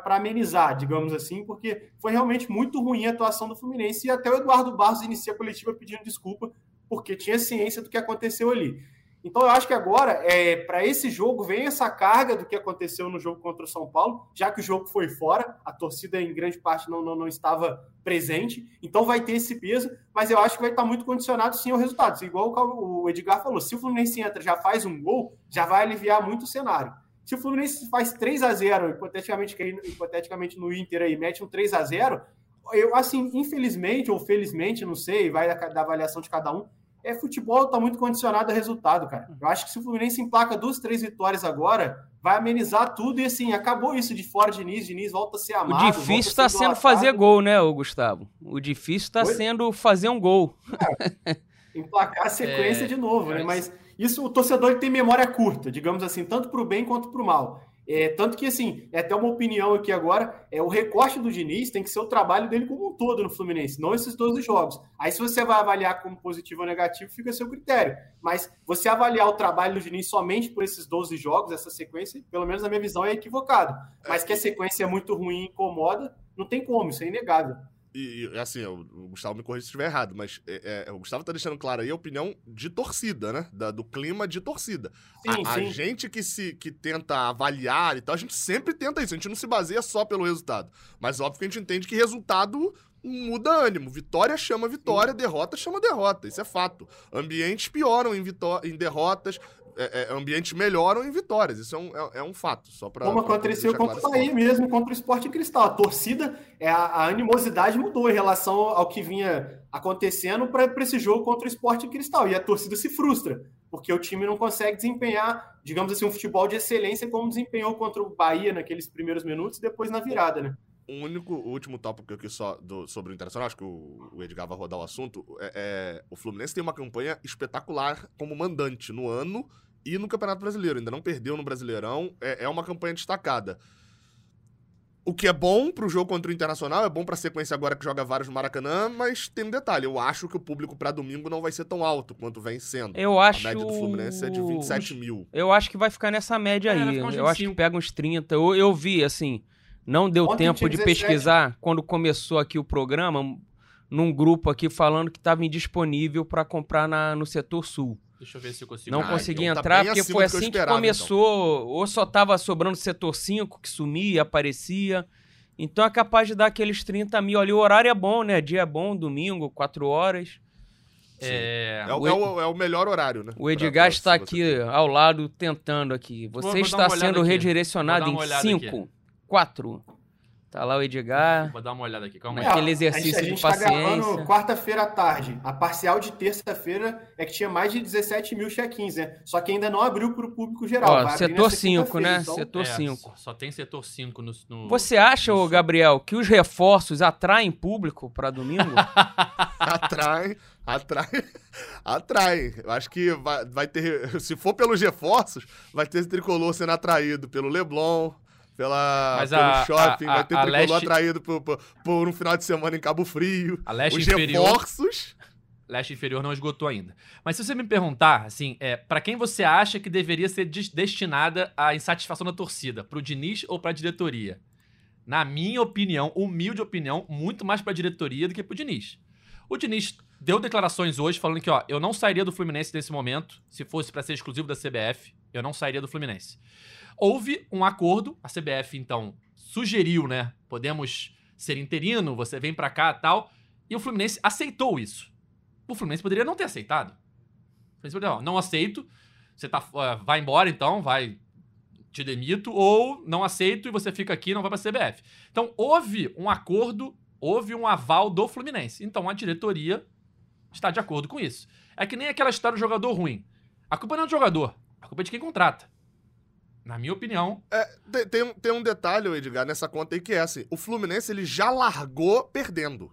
amenizar, digamos assim, porque foi realmente muito ruim a atuação do Fluminense. E até o Eduardo Barros inicia a coletiva pedindo desculpa, porque tinha ciência do que aconteceu ali. Então eu acho que agora, é, para esse jogo, vem essa carga do que aconteceu no jogo contra o São Paulo, já que o jogo foi fora, a torcida em grande parte não, não, não estava presente, então vai ter esse peso, mas eu acho que vai estar muito condicionado sim ao resultado. Igual o Edgar falou, se o Fluminense entra já faz um gol, já vai aliviar muito o cenário. Se o Fluminense faz 3 a 0 hipoteticamente, hipoteticamente no Inter aí, mete um 3 a 0 eu, assim, infelizmente ou felizmente, não sei, vai da, da avaliação de cada um, é futebol, tá muito condicionado a resultado, cara. Eu acho que se o Fluminense emplaca duas, três vitórias agora, vai amenizar tudo e assim, acabou isso de fora de Diniz, Diniz volta a ser amado. O difícil está sendo fazer gol, né, o Gustavo? O difícil está sendo fazer um gol. É, emplacar a sequência é, de novo, né? Mas isso o torcedor tem memória curta, digamos assim, tanto para o bem quanto para o mal. É, tanto que, assim, é até uma opinião aqui agora, é o recorte do Diniz tem que ser o trabalho dele como um todo no Fluminense, não esses 12 jogos. Aí, se você vai avaliar como positivo ou negativo, fica a seu critério. Mas você avaliar o trabalho do Diniz somente por esses 12 jogos, essa sequência, pelo menos na minha visão, é equivocado. Mas que a sequência é muito ruim e incomoda, não tem como, isso é inegável. E, e, assim, o, Gustavo me corrija se estiver errado, mas é, é, o Gustavo tá deixando claro aí a opinião de torcida, né? Da, do clima de torcida. Sim, a, sim. a, gente que se que tenta avaliar e tal, a gente sempre tenta isso. A gente não se baseia só pelo resultado. Mas óbvio que a gente entende que resultado muda ânimo. Vitória chama vitória, derrota chama derrota. Isso é fato. Ambientes pioram em, em derrotas, é, é, ambientes melhoram em vitórias. Isso é um, é, é um fato. Só pra, Como pra aconteceu contra o Bahia mesmo, contra o Esporte Cristal. A torcida, é, a, a, animosidade mudou em relação ao que vinha acontecendo para esse jogo contra o Esporte Cristal. E a torcida se frustra, porque o time não consegue desempenhar, digamos assim, um futebol de excelência como desempenhou contra o Bahia naqueles primeiros minutos e depois na virada, né? o único, o último tópico aqui só do, sobre o Internacional, acho que o, o, Edgar vai rodar o assunto, é, é, o Fluminense tem uma campanha espetacular como mandante no ano e no Campeonato Brasileiro. Ainda não perdeu no Brasileirão, é, é uma campanha destacada. O que é bom pro jogo contra o Internacional, é bom pra sequência agora que joga vários no Maracanã, mas tem um detalhe, eu acho que o público para domingo não vai ser tão alto quanto vem sendo. Eu acho... A média do Fluminense é de 27 mil. Eu acho que vai ficar nessa média é, aí. Eu acho que pega uns 30. Eu, eu vi, assim, não deu Ontem tempo de pesquisar quando começou aqui o programa, num grupo aqui falando que estava indisponível para comprar na, no setor sul. Deixa eu ver se eu consigo. Não ah, consegui então entrar, tá porque foi assim que, que começou. Então. Ou só tava sobrando setor 5, que sumia, aparecia. Então é capaz de dar aqueles 30 mil ali. O horário é bom, né? Dia é bom, domingo, 4 horas. É... É, o, é, o, é o melhor horário, né? O Edgar pra, está aqui ao lado tentando aqui. Você vou, vou está sendo aqui. redirecionado em 5, 4, Tá lá o Edgar. Vou dar uma olhada aqui, calma aí. Aquele exercício a gente, a gente de paciência. Tá quarta-feira à tarde. A parcial de terça-feira é que tinha mais de 17 mil check-ins, né? Só que ainda não abriu para o público geral. Ó, setor 5, né? Então... Setor 5. É, só, só, tem setor 5 no, no, Você acha, no Gabriel, que os reforços atraem público para domingo? atrai, atrai, atrai. Eu acho que vai, vai ter, se for pelos reforços, vai ter esse tricolor sendo atraído pelo Leblon, pela, Mas pelo a, shopping, a, a, vai ter tricolor leste... atraído por, por, por, um final de semana em Cabo Frio. A leste Os inferior, reforços. Leste inferior não esgotou ainda. Mas se você me perguntar, assim, é, para quem você acha que deveria ser destinada a insatisfação da torcida? Pro Diniz ou pra diretoria? Na minha opinião, humilde opinião, muito mais pra diretoria do que pro Diniz. O Diniz deu declarações hoje falando que, ó, eu não sairia do Fluminense nesse momento, se fosse para ser exclusivo da CBF, eu não sairia do Fluminense. Houve um acordo, a CBF então sugeriu, né? Podemos ser interino, você vem para cá tal. E o Fluminense aceitou isso. O Fluminense poderia não ter aceitado. O Fluminense poderia, não, aceito, você tá, uh, vai embora então, vai, te demito, ou não aceito e você fica aqui não vai pra CBF. Então houve um acordo, houve um aval do Fluminense. Então a diretoria está de acordo com isso. É que nem aquela história do jogador ruim. A culpa não é do jogador, a culpa é de quem contrata. Na minha opinião. É, tem, tem, tem, um detalhe, Edgar, nessa conta aí que é assim: o Fluminense ele já largou perdendo.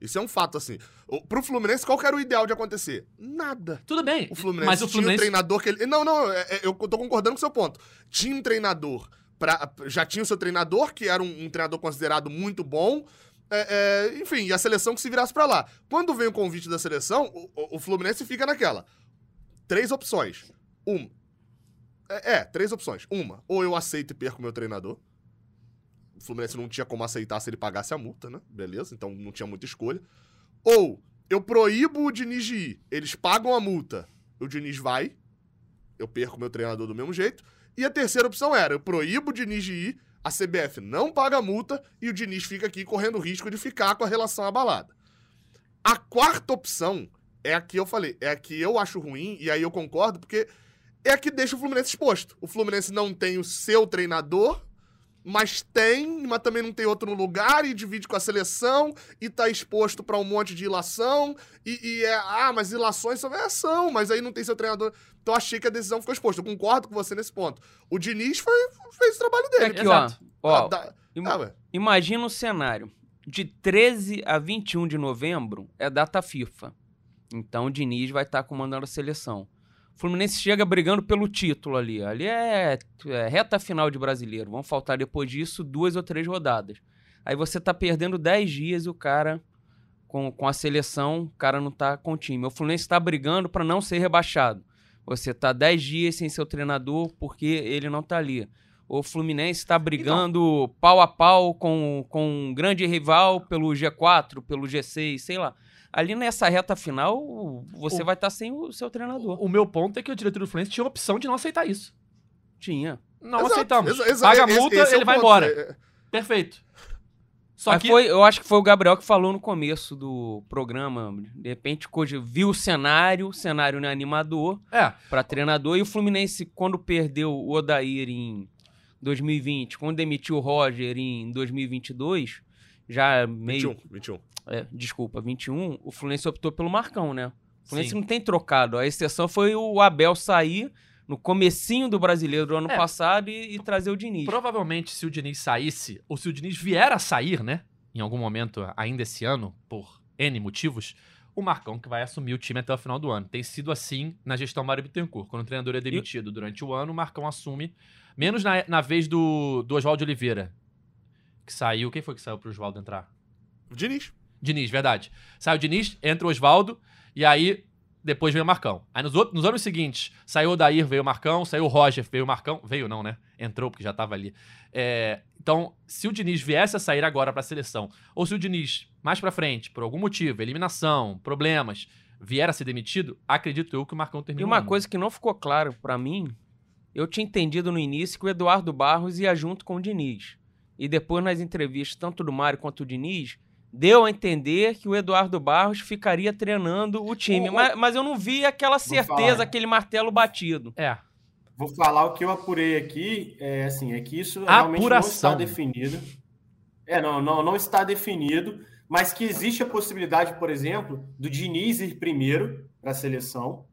Isso é um fato, assim. O- Pro Fluminense, qual que era o ideal de acontecer? Nada. Tudo bem. O Fluminense mas o tinha um Fluminense. treinador que ele. Não, não, é- é- eu tô concordando com o seu ponto. Tinha um treinador. Pra, já tinha o seu treinador, que era um, um treinador considerado muito bom. É, é, enfim, e a seleção que se virasse pra lá. Quando vem o convite da seleção, o- o Fluminense fica naquela. Três opções. Um. É, é, três opções. Uma, ou eu aceito e perco meu treinador. O Fluminense não tinha como aceitar se ele pagasse a multa, né? Beleza, então não tinha muita escolha. Ou eu proíbo o Diniz de ir. Eles pagam a multa. O Diniz vai. Eu perco meu treinador do mesmo jeito. E a terceira opção era: eu proíbo o Diniz de ir. A CBF não paga a multa e o Diniz fica aqui correndo risco de ficar com a relação abalada. A quarta opção é a que eu falei, é a que eu acho ruim, e aí eu concordo, porque é a que deixa o Fluminense exposto. O Fluminense não tem o seu treinador, mas tem, mas também não tem outro no lugar e divide com a seleção e tá exposto pra um monte de ilação e, e é, ah, mas ilações são, é, são, mas aí não tem seu treinador. Então achei que a decisão ficou exposta. Eu concordo com você nesse ponto. O Diniz foi, fez o trabalho dele. Aqui, Exato. ó. ó Ah, dá- im- ah. Imagina um cenário. De 13 a 21 de novembro é data FIFA. Então o Diniz vai estar comandando a seleção. O Fluminense chega brigando pelo título ali. Ali é, é reta final de brasileiro. Vão faltar depois disso duas ou três rodadas. Aí você tá perdendo 10 dias e o cara, com, com a seleção, o cara não tá com o time. O Fluminense tá brigando para não ser rebaixado. Você tá 10 dias sem seu treinador porque ele não tá ali. O Fluminense está brigando pau a pau com, com um grande rival pelo G4, pelo G6, sei lá. Ali nessa reta final, você O- vai estar sem o seu treinador. O meu ponto é que o diretor do Fluminense tinha a opção de não aceitar isso. Tinha. Não Exato, aceitamos. exa- exa- Paga a esse- multa, esse é o ele vai ponto. embora. É- é- Perfeito. Só Mas que. foi, eu acho que foi o Gabriel que falou no começo do programa. De repente, viu o cenário, o cenário não é animador É. para treinador. E o Fluminense, quando perdeu o Odair em 2020, quando demitiu o Roger em 2022, já meio 21, 21. é, desculpa, 21, o Fluminense optou pelo Marcão, né? O Fluminense Sim. não tem trocado. A exceção foi o Abel sair no comecinho do Brasileiro do ano É. passado e, e trazer o Diniz. Provavelmente, se o Diniz saísse, ou se o Diniz vier a sair, né? Em algum momento, ainda esse ano, por N motivos, o Marcão que vai assumir o time até o final do ano. Tem sido assim na gestão Mário Bittencourt. Quando o treinador é demitido durante o ano, o Marcão assume. Menos na, na vez do, do Oswaldo Oliveira. Que saiu. Quem foi que saiu pro Oswaldo entrar? Diniz. Diniz, verdade. Sai o Diniz, entra o Oswaldo, e aí depois veio o Marcão. Aí nos, outros, nos anos seguintes, saiu o Dair, veio o Marcão, saiu o Roger, veio o Marcão. Veio não, né? Entrou porque já tava ali. É, então, se o Diniz viesse a sair agora pra seleção, ou se o Diniz, mais pra frente, por algum motivo, eliminação, problemas, vier a ser demitido, acredito eu que o Marcão termina E o uma coisa que não ficou claro pra mim, eu tinha entendido no início que o Eduardo Barros ia junto com o Diniz. E depois nas entrevistas, tanto do Mário quanto do Diniz, deu a entender que o Eduardo Barros ficaria treinando o time. O- Mas, mas eu não vi aquela certeza, aquele martelo batido. É. Vou falar o que eu apurei aqui, é assim, é que isso realmente não Apuração. está definido. É, não, não, não está definido, mas que existe a possibilidade, por exemplo, do Diniz ir primeiro para a seleção,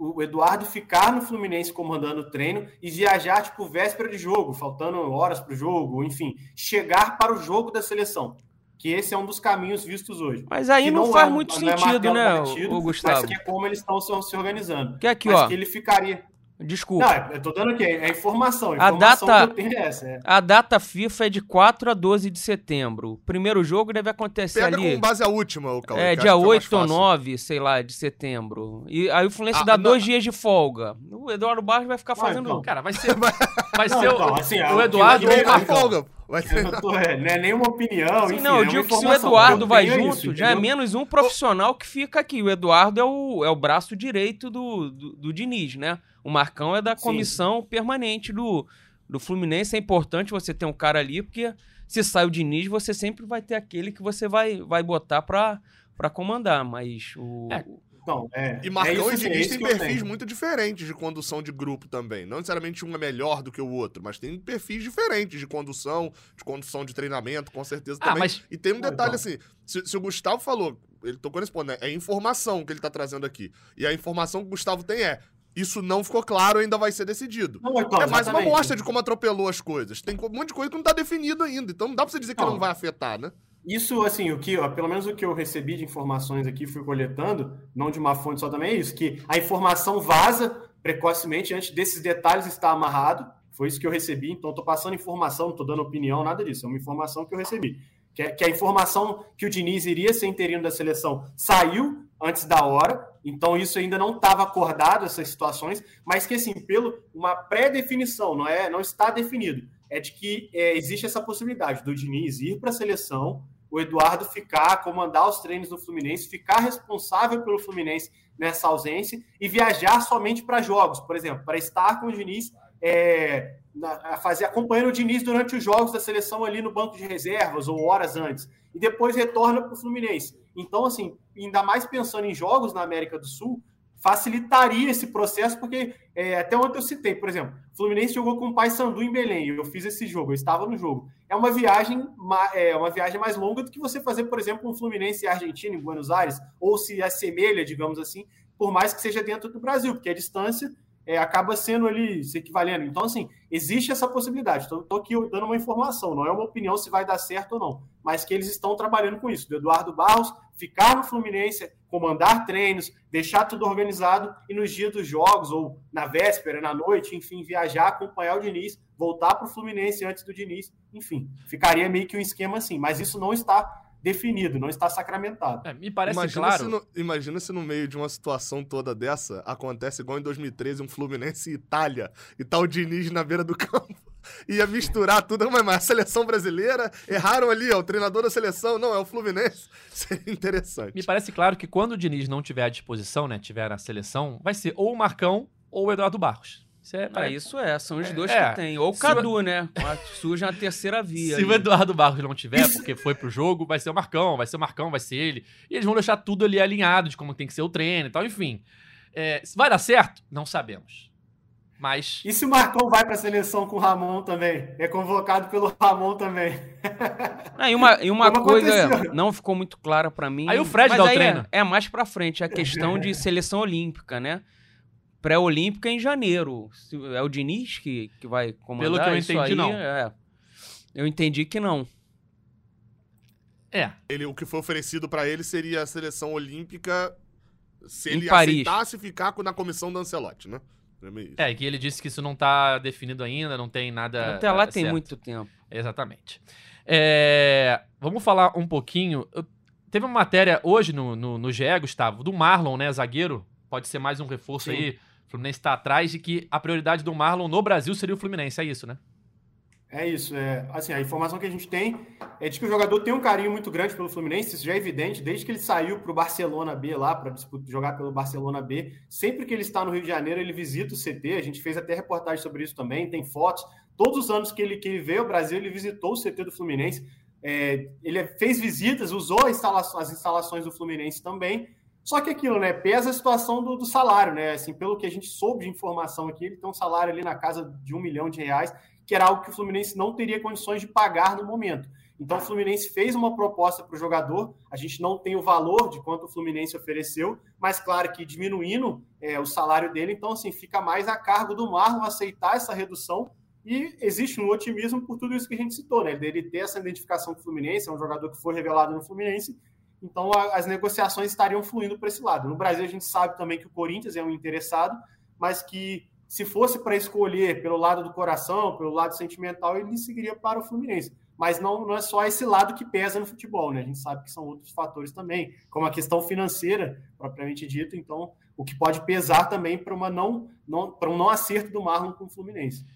o Eduardo ficar no Fluminense comandando o treino e viajar, tipo, véspera de jogo, faltando horas para o jogo, enfim, chegar para o jogo da seleção. Que esse é um dos caminhos vistos hoje. Mas aí não, é- faz muito não é sentido, martelo né, batido, o, Gustavo? Mas que é como eles estão se, se organizando. Que aqui, mas ó, que ele ficaria. Desculpa. Não, eu tô dando o quê? É informação. A A informação data- que eu tenho é essa. É. A data FIFA é de 4 a 12 de setembro. O primeiro jogo deve acontecer Pega ali. com base a última, o Cauê. É, dia acho que fica mais 8 ou fácil. 9, sei lá, de setembro. E aí o Fluminense Ah, dá não- dois dias de folga. O Eduardo Barros vai ficar Ah, fazendo. então. Cara, vai ser. Vai Não, ser o, então, assim, o Eduardo o Vai Marcão. folga. Vai ser... não, tô, é, não é nenhuma opinião. Sim, enfim, não, eu é digo que se o. Eduardo vai junto, isso, já é menos um profissional que fica aqui. O Eduardo é o, é o braço direito do, do, do Diniz, né? O Marcão é da Sim. comissão permanente do, do Fluminense. É importante você ter um cara ali, porque se sai o Diniz, você sempre vai ter aquele que você vai, vai botar pra, pra comandar. Mas o. É. Então, é, E Marcão é isso, e é Diniz isso têm perfis muito diferentes de condução de grupo também. Não necessariamente um é melhor do que o outro, mas tem perfis diferentes de condução, de condução de treinamento, com certeza Ah, também. mas E tem um detalhe assim: se, se o Gustavo falou, ele tocou nesse ponto, né? É informação que ele tá trazendo aqui. E a informação que o Gustavo tem é. Isso não ficou claro, ainda vai ser decidido. Não, então, é mais uma amostra de como atropelou as coisas. Tem um monte de coisa que não tá definido ainda. Então não dá pra você dizer que Não. não vai afetar, né? Isso, assim, o que, ó, pelo menos o que eu recebi de informações aqui, fui coletando, não de uma fonte só também, é isso, que a informação vaza precocemente antes desses detalhes estar amarrado. Foi isso que eu recebi, então estou passando informação, não estou dando opinião, nada disso, é uma informação que eu recebi. Que, é, que a informação que o Diniz iria ser interino da seleção saiu antes da hora, então isso ainda não estava acordado, essas situações, mas que, assim, pelo uma pré-definição, não é, não está definido é de que é, existe essa possibilidade do Diniz ir para a seleção, o Eduardo ficar, comandar os treinos do Fluminense, ficar responsável pelo Fluminense nessa ausência e viajar somente para jogos, por exemplo, para estar com o Diniz, é, na, fazer acompanhando o Diniz durante os jogos da seleção ali no banco de reservas ou horas antes, e depois retorna para o Fluminense. Então, assim, ainda mais pensando em jogos na América do Sul, facilitaria esse processo, porque é, até ontem eu citei, por exemplo, Fluminense jogou com o Paysandu em Belém, eu fiz esse jogo, eu estava no jogo. É uma viagem, é uma viagem mais longa do que você fazer, por exemplo, um Fluminense e Argentina em Buenos Aires, ou se assemelha, digamos assim, por mais que seja dentro do Brasil, porque a distância é, acaba sendo ali se equivalendo. Então, assim, existe essa possibilidade. Estou aqui dando uma informação, não é uma opinião se vai dar certo ou não, mas que eles estão trabalhando com isso. Do Eduardo Barros ficar no Fluminense, comandar treinos, deixar tudo organizado e nos dias dos jogos, ou na véspera, na noite, enfim, viajar, acompanhar o Diniz, voltar para o Fluminense antes do Diniz, enfim, ficaria meio que um esquema assim, mas isso não está definido, não está sacramentado. É, me parece imagina claro. Se no, imagina se no meio de uma situação toda dessa acontece igual em 2013 um Fluminense e Itália e tá o Diniz na beira do campo. Ia misturar tudo, mas a seleção brasileira erraram ali, ó, o treinador da seleção, não, é o Fluminense. Seria interessante. Me parece claro que quando o Diniz não tiver à disposição, né, tiver na seleção, vai ser ou o Marcão ou o Eduardo Barros. Isso é, ah, isso é, são os dois é, que tem. Ou o Cadu, o... né? Surge a terceira via. Se ali. o Eduardo Barros não tiver, porque foi pro jogo, vai ser o Marcão, vai ser o Marcão, vai ser ele. E eles vão deixar tudo ali alinhado de como tem que ser o treino e tal, enfim. É, vai dar certo? Não sabemos. Mas. E se o Marcão vai pra seleção com o Ramon também? É convocado pelo Ramon também. Ah, e uma, e uma coisa aconteceu? não ficou muito clara para mim. Aí o Fred dá o treino. É, é mais pra frente, a questão de seleção olímpica, né? Pré-olímpica em janeiro. É o Diniz que, que vai comandar Pelo que eu entendi, aí, não. É. Eu entendi que não. É. Ele, o que foi oferecido para ele seria a seleção olímpica se em ele Paris. aceitasse ficar na comissão do Ancelotti, né? É, que ele disse que isso não tá definido ainda, não tem nada. Até lá certo. tem muito tempo. Exatamente. É, vamos falar um pouquinho. Eu, teve uma matéria hoje no, no, no GE, Gustavo, do Marlon, né? Zagueiro. Pode ser mais um reforço Sim. aí o Fluminense está atrás de que a prioridade do Marlon no Brasil seria o Fluminense. É isso, né? É isso. É, assim, a informação que a gente tem é de que o jogador tem um carinho muito grande pelo Fluminense, isso já é evidente, desde que ele saiu para o Barcelona B lá, para jogar pelo Barcelona B. Sempre que ele está no Rio de Janeiro, ele visita o CT. A gente fez até reportagem sobre isso também, tem fotos. Todos os anos que ele, que ele veio ao Brasil, ele visitou o CT do Fluminense. É, ele fez visitas, usou as instalações do Fluminense também. Só que aquilo, né? Pesa a situação do, do, salário, né? Assim, pelo que a gente soube de informação aqui, ele tem um salário ali na casa de um milhão de reais, que era algo que o Fluminense não teria condições de pagar no momento. Então o Fluminense fez uma proposta para o jogador. A gente não tem o valor de quanto o Fluminense ofereceu, mas claro que diminuindo é, o salário dele, então assim fica mais a cargo do Marlon aceitar essa redução. E existe um otimismo por tudo isso que a gente citou, né? Dele ter essa identificação com o Fluminense, é um jogador que foi revelado no Fluminense então, a, as negociações estariam fluindo para esse lado. No Brasil, a gente sabe também que o Corinthians é um interessado, mas que se fosse para escolher pelo lado do coração, pelo lado sentimental, ele seguiria para o Fluminense. Mas não, não é só esse lado que pesa no futebol, né? A gente sabe que são outros fatores também, como a questão financeira, propriamente dito. Então, o que pode pesar também para uma não, não, para um não acerto do Marlon com o Fluminense.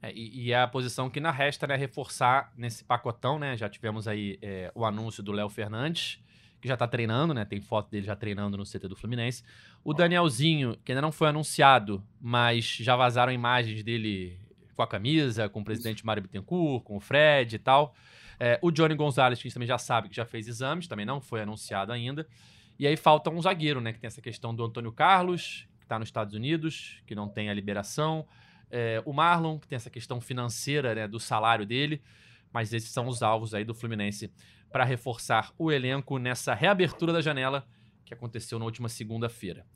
É, e, e, é a posição que na resta é né, reforçar nesse pacotão, né? Já tivemos aí é, o anúncio do Léo Fernandes, que já tá treinando, né? Tem foto dele já treinando no CT do Fluminense. O Danielzinho, que ainda não foi anunciado, mas já vazaram imagens dele com a camisa, com o presidente Mário Bittencourt, com o Fred e tal. É, o Johnny Gonzalez, que a gente também já sabe que já fez exames, também não foi anunciado ainda. E aí falta um zagueiro, né? Que tem essa questão do Antônio Carlos, que está nos Estados Unidos, que não tem a liberação. É, o Marlon, que tem essa questão financeira né, do salário dele. Mas esses são os alvos aí do Fluminense para reforçar o elenco nessa reabertura da janela que aconteceu na última segunda-feira.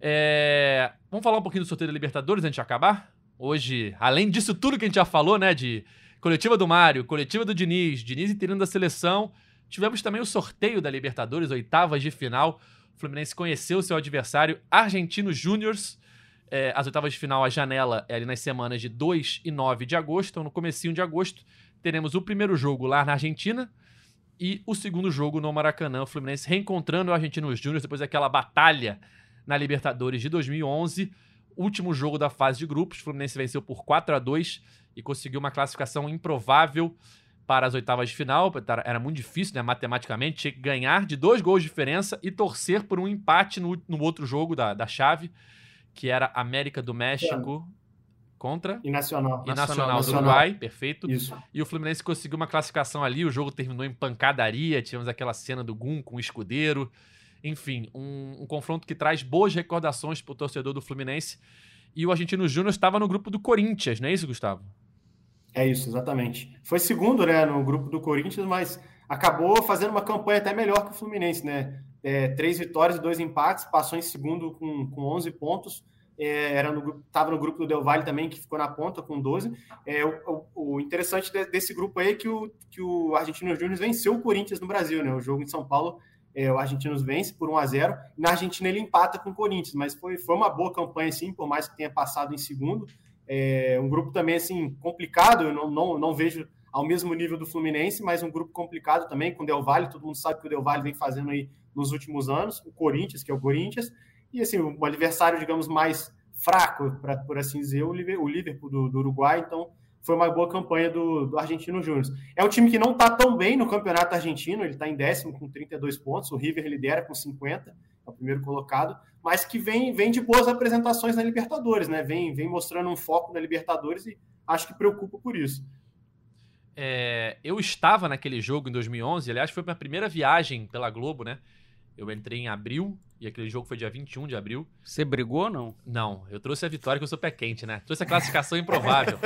É... Vamos falar um pouquinho do sorteio da Libertadores antes de acabar? Hoje, além disso tudo que a gente já falou, né, de coletiva do Mário, coletiva do Diniz, Diniz interino da seleção, Tivemos também o sorteio da Libertadores, oitavas de final. O Fluminense conheceu seu adversário, Argentino Júniors. É, as oitavas de final, a janela é ali nas semanas de 2 e 9 de agosto. Então, no comecinho de agosto, teremos o primeiro jogo lá na Argentina e o segundo jogo no Maracanã. O Fluminense reencontrando o Argentino Júniors depois daquela batalha na Libertadores de 2011. Último jogo da fase de grupos. O Fluminense venceu por 4 a 2 e conseguiu uma classificação improvável para as oitavas de final. Era muito difícil, né? Matematicamente, tinha que ganhar de dois gols de diferença e torcer por um empate no, no outro jogo da, da chave, que era América do México contra e Nacional. E Nacional, Nacional do Uruguai, perfeito. Isso. E o Fluminense conseguiu uma classificação ali, o jogo terminou em pancadaria, tivemos aquela cena do Gum com o escudeiro. Enfim, um, um confronto que traz boas recordações para o torcedor do Fluminense. E o Argentino Júnior estava no grupo do Corinthians, não é isso, Gustavo? É isso, exatamente. Foi segundo, né, no grupo do Corinthians, mas acabou fazendo uma campanha até melhor que o Fluminense, né? É, três vitórias e dois empates, passou em segundo com, com 11 pontos. É, era no estava no grupo do Del Valle também, que ficou na ponta com 12. É, o, o, interessante desse grupo aí é que o, que o Argentinos Júnior venceu o Corinthians no Brasil, né? O jogo em São Paulo, é, o Argentinos vence por 1 a 0 Na Argentina ele empata com o Corinthians, mas foi, foi uma boa campanha, sim, por mais que tenha passado em segundo. É um grupo também assim complicado, eu não, não, não vejo ao mesmo nível do Fluminense, mas um grupo complicado também com o Del Valle, todo mundo sabe que o Del Valle vem fazendo aí nos últimos anos, o Corinthians, que é o Corinthians, e assim, um adversário, digamos, mais fraco, pra, por assim dizer, o Liverpool do, do Uruguai, então foi uma boa campanha do, do Argentino Júnior. É um time que não está tão bem no campeonato argentino, ele está em décimo com 32 pontos, o River lidera com 50, é o primeiro colocado, mas que vem, vem de boas apresentações na Libertadores, né? Vem, vem mostrando um foco na Libertadores e acho que preocupa por isso. É, eu estava naquele jogo em 2011, aliás, foi minha primeira viagem pela Globo, né? Eu entrei em abril e aquele jogo foi dia 21 de abril. Você brigou ou não? Não, eu trouxe a vitória que eu sou pé quente, né? Trouxe a classificação improvável.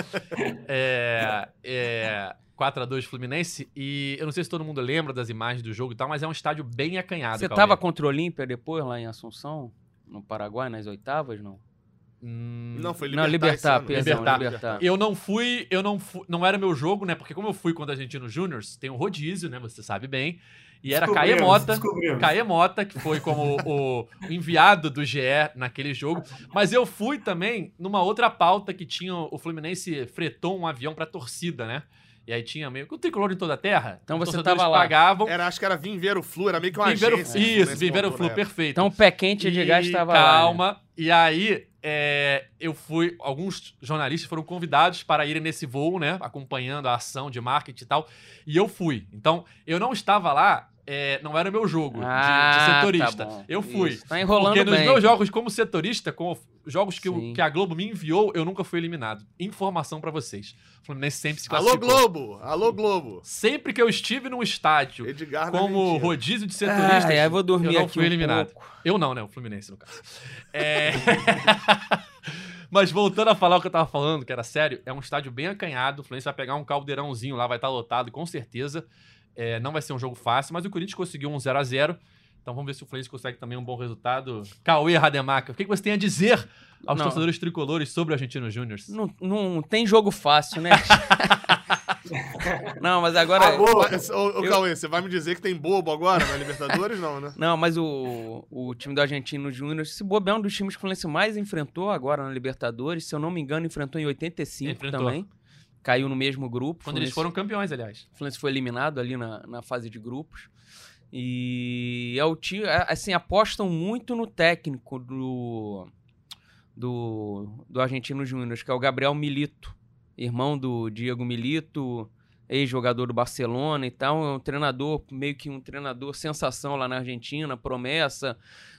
é, é, 4x2 Fluminense. E eu não sei se todo mundo lembra das imagens do jogo e tal, mas é um estádio bem acanhado. Você tava contra o Olímpia depois lá em Assunção, no Paraguai, nas oitavas, não? Hum... Não, foi Libertar. Não, Libertar, perdão, libertar. libertar. Eu não fui, eu não fui, não era meu jogo, né? Porque como eu fui contra a Argentino Júnior, tem um rodízio, né? Você sabe bem. E era Caê Mota, Caê Mota, que foi como o, enviado do GE naquele jogo. Mas eu fui também numa outra pauta que tinha o Fluminense fretou um avião para torcida, né? E aí tinha meio que o tricolor em toda a terra. Então você tava lá. pagavam. Era, acho que era Vim Ver o Flu, era meio que uma Vim agência. O, isso, Vim Ver o Flu, perfeito. Então o pé quente de gás estava lá. Calma. Né? E aí é, eu fui. Alguns jornalistas foram convidados para irem nesse voo, né? Acompanhando a ação de marketing e tal. E eu fui. Então, eu não estava lá é, não era o meu jogo ah, de, de, ah, setorista. Tá eu fui. Isso. Tá enrolando Porque nos bem. meus jogos como setorista, com jogos que, eu, que, a Globo me enviou, eu nunca fui eliminado. Informação para vocês. O Fluminense sempre se classificou. Alô Globo! Alô Globo! Sempre que eu estive num estádio Edgar como rodízio de setoristas, ah, eu vou dormir eu não aqui fui um eliminado. Pouco. Eu não, né? O Fluminense, no caso. É... Mas voltando a falar o que eu tava falando, que era sério, é um estádio bem acanhado. O Fluminense vai pegar um caldeirãozinho lá, vai estar tá lotado, com certeza. É, não vai ser um jogo fácil, mas o Corinthians conseguiu um 0 a 0 Então vamos ver se o Fluminense consegue também um bom resultado. Cauê Rademacher, o que, você tem a dizer aos não. torcedores tricolores sobre o Argentino Júnior? Não, não tem jogo fácil, né? não, mas agora. Ah, ô, eu... Cauê, você vai me dizer que tem bobo agora na Libertadores? não, né? Não, mas o, o time do Argentino Júnior, esse bobo é um dos times que o Fluminense mais enfrentou agora na Libertadores. Se eu não me engano, enfrentou em 85 enfrentou. também caiu no mesmo grupo. Quando eles foram campeões, aliás. O Fluminense foi eliminado ali na, na fase de grupos. E é o time, é, assim, apostam muito no técnico do, do, do Argentino Júnior, que é o Gabriel Milito, irmão do Diego Milito, ex-jogador do Barcelona e tal. É um treinador, meio que um treinador sensação lá na Argentina, promessa,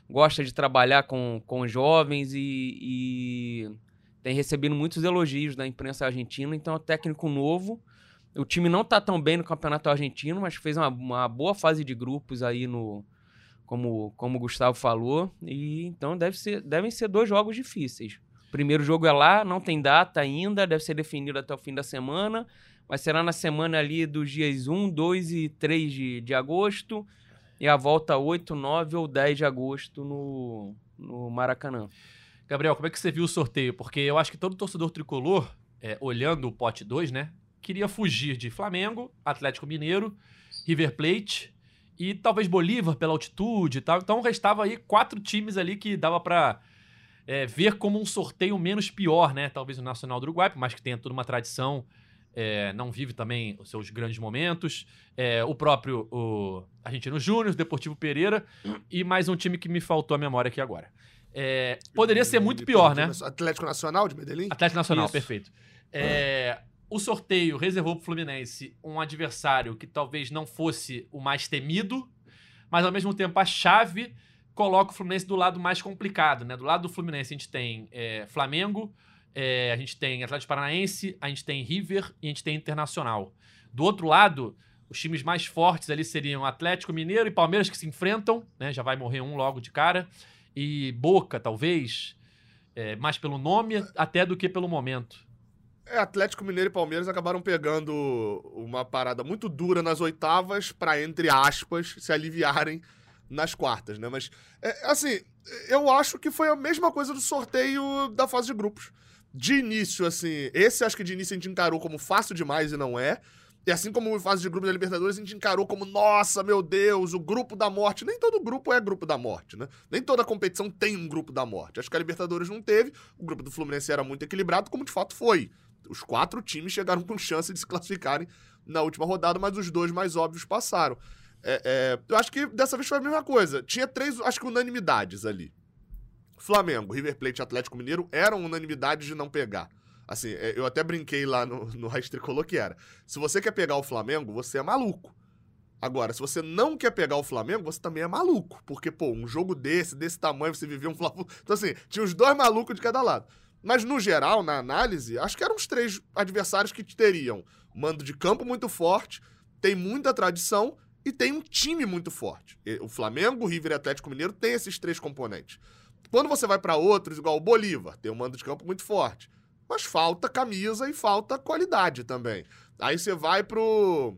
gosta de trabalhar com, com jovens e, e tem recebido muitos elogios da imprensa argentina, então é um técnico novo. O time não está tão bem no campeonato argentino, mas fez uma, uma, boa fase de grupos aí no. Como, como o Gustavo falou. E então deve ser, devem ser dois jogos difíceis. O primeiro jogo é lá, não tem data ainda, deve ser definido até o fim da semana. Mas será na semana ali dos dias 1, 2 e 3 de, de agosto. E a volta 8, 9 ou 10 de agosto no, no Maracanã. Gabriel, como é que você viu o sorteio? Porque eu acho que todo torcedor tricolor, é, olhando o pote 2, né, queria fugir de Flamengo, Atlético Mineiro River Plate e talvez Bolívar pela altitude e tal. Então restava aí quatro times ali que dava para é, ver como um sorteio menos pior, né? Talvez o Nacional do Uruguai, por mais que tenha toda uma tradição, é, não vive também os seus grandes momentos. É, o próprio o Argentino Júnior, Deportivo Pereira e mais um time que me faltou a memória aqui agora. É, poderia ser muito pior, né? Atlético Nacional de Medellín? Atlético Nacional, Isso. perfeito. É, O sorteio reservou pro Fluminense um adversário que talvez não fosse o mais temido, mas ao mesmo tempo a chave coloca o Fluminense do lado mais complicado, né? Do lado do Fluminense a gente tem é, Flamengo, é, a gente tem Atlético Paranaense, a gente tem River e a gente tem Internacional. Do outro lado, os times mais fortes ali seriam Atlético Mineiro e Palmeiras que se enfrentam, né? Já vai morrer um logo de cara. E Boca, talvez, é, mais pelo nome até do que pelo momento. É, Atlético Mineiro e Palmeiras acabaram pegando uma parada muito dura nas oitavas pra, entre aspas, se aliviarem nas quartas, né? Mas, é, assim, eu acho que foi a mesma coisa do sorteio da fase de grupos. De início, assim, esse acho que de início a gente encarou como fácil demais e não é. E assim como fase de grupos da Libertadores, a gente encarou como, nossa, meu Deus, o grupo da morte. Nem todo grupo é grupo da morte, né? Nem toda competição tem um grupo da morte. Acho que a Libertadores não teve, o grupo do Fluminense era muito equilibrado, como de fato foi. Os quatro times chegaram com chance de se classificarem na última rodada, mas os dois mais óbvios passaram. É, é, eu acho que dessa vez foi a mesma coisa. Tinha três, acho que unanimidades ali. Flamengo, River Plate e Atlético Mineiro eram unanimidades de não pegar. Assim, é, eu até brinquei lá no, no Raiz que era. Se você quer pegar o Flamengo, você é maluco. Agora, se você não quer pegar o Flamengo, você também é maluco. Porque, pô, um jogo desse, desse tamanho, você vivia um Flamengo. Então, assim, tinha os dois malucos de cada lado. Mas, no geral, na análise, acho que eram os três adversários que teriam mando de campo muito forte, tem muita tradição e tem um time muito forte. O Flamengo, o River e o Atlético Mineiro tem esses três componentes. Quando você vai pra outros, igual o Bolívar, tem um mando de campo muito forte. Mas falta camisa e falta qualidade também. Aí você vai pro,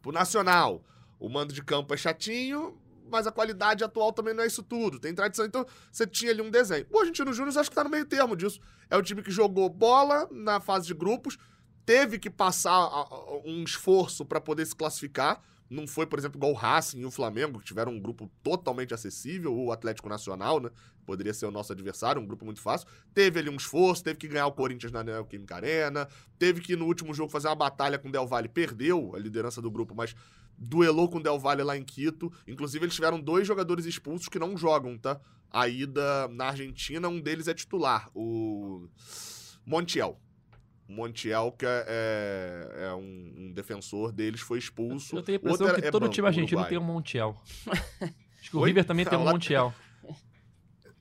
pro Nacional. O mando de campo é chatinho, mas a qualidade atual também não é isso tudo. Tem tradição, então você tinha ali um desenho. O Argentino Júnior acho que tá no meio termo disso. É o time que jogou bola na fase de grupos, teve que passar um esforço para poder se classificar. Não foi, por exemplo, igual o Racing e o Flamengo, que tiveram um grupo totalmente acessível, o Atlético Nacional, né? Poderia ser o nosso adversário, um grupo muito fácil. Teve ali um esforço, teve que ganhar o Corinthians na Neoquímica Arena, teve que no último jogo fazer uma batalha com o Del Valle, perdeu a liderança do grupo, mas duelou com o Del Valle lá em Quito. Inclusive, eles tiveram dois jogadores expulsos que não jogam, tá? A ida na Argentina, um deles é titular, o Montiel. O Montiel, que é, é- é um, um defensor deles, foi expulso. Eu tenho a impressão que é todo banco, time argentino Uruguai. tem um Montiel. Acho que o Oi? River também tem um Montiel.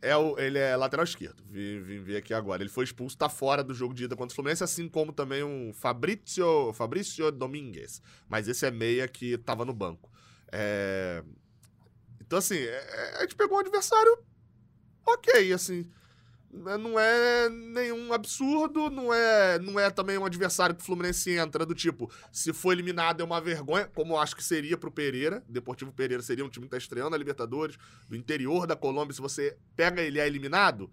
É o, ele é lateral esquerdo. Vim, vim ver aqui agora. Ele foi expulso, tá fora do jogo de ida contra o Fluminense, assim como também um Fabrício, Fabrício Domingues. Mas esse é meia que tava no banco. É, Então, assim, é- a gente pegou um adversário ok, assim. Não é nenhum absurdo, não é, não é também um adversário que o Fluminense entra do tipo, se for eliminado é uma vergonha, como eu acho que seria pro Pereira. Deportivo Pereira seria um time que tá estreando a Libertadores, do interior da Colômbia, se você pega ele é eliminado,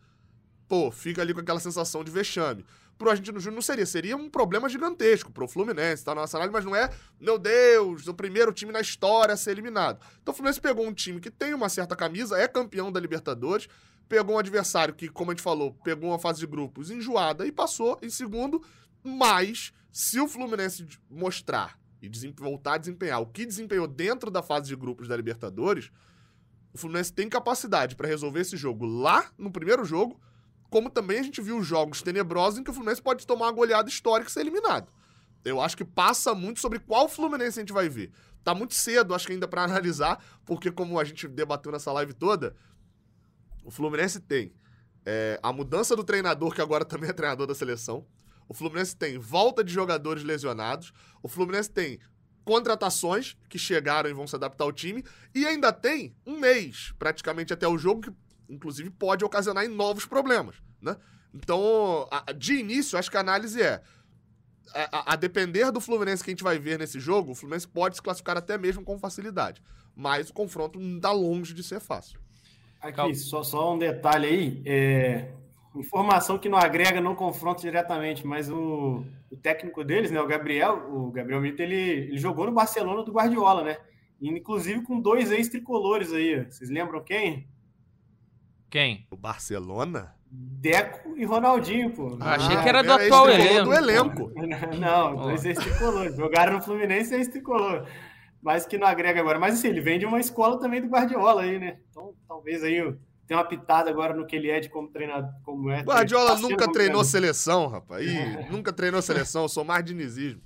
pô, fica ali com aquela sensação de vexame. Pro Argentino Júnior não seria, seria um problema gigantesco pro Fluminense, tá na nossa análise, mas não é, meu Deus, o primeiro time na história a ser eliminado. Então o Fluminense pegou um time que tem uma certa camisa, é campeão da Libertadores, pegou um adversário que, como a gente falou, pegou uma fase de grupos enjoada e passou em segundo, mas se o Fluminense mostrar e voltar a desempenhar o que desempenhou dentro da fase de grupos da Libertadores, o Fluminense tem capacidade para resolver esse jogo lá no primeiro jogo, como também a gente viu jogos tenebrosos em que o Fluminense pode tomar uma goleada histórica e ser eliminado. Eu acho que passa muito sobre qual Fluminense a gente vai ver. Tá muito cedo, acho que ainda para analisar, porque como a gente debateu nessa live toda, o Fluminense tem é, a mudança do treinador, que agora também é treinador da seleção. O Fluminense tem volta de jogadores lesionados. O Fluminense tem contratações que chegaram e vão se adaptar ao time. E ainda tem um mês, praticamente até o jogo, que inclusive pode ocasionar em novos problemas, né? Então, a- de início, acho que a análise é a, a- depender do Fluminense que a gente vai ver nesse jogo, o Fluminense pode se classificar até mesmo com facilidade. Mas o confronto não tá longe de ser fácil. Aqui, Calma. só, só um detalhe aí. é, informação que não agrega no confronto diretamente, mas o, o técnico deles, né, o Gabriel, o Gabriel Mito, ele, ele jogou no Barcelona do Guardiola, né? Inclusive com dois ex-tricolores aí. Vocês lembram quem? Quem? O Barcelona? Deco e Ronaldinho, pô. Ah, achei que era do atual elenco. do elenco. Não, dois ex-tricolores. Jogaram no Fluminense e ex-tricolor. Mas que não agrega agora. Mas assim, ele vem de uma escola também do Guardiola aí, né? Então talvez aí tem uma pitada agora no que ele é de como treinador. Como é, Guardiola tá nunca treinou seleção, rapaz. Ih, nunca treinou seleção, eu sou mais dinizismo.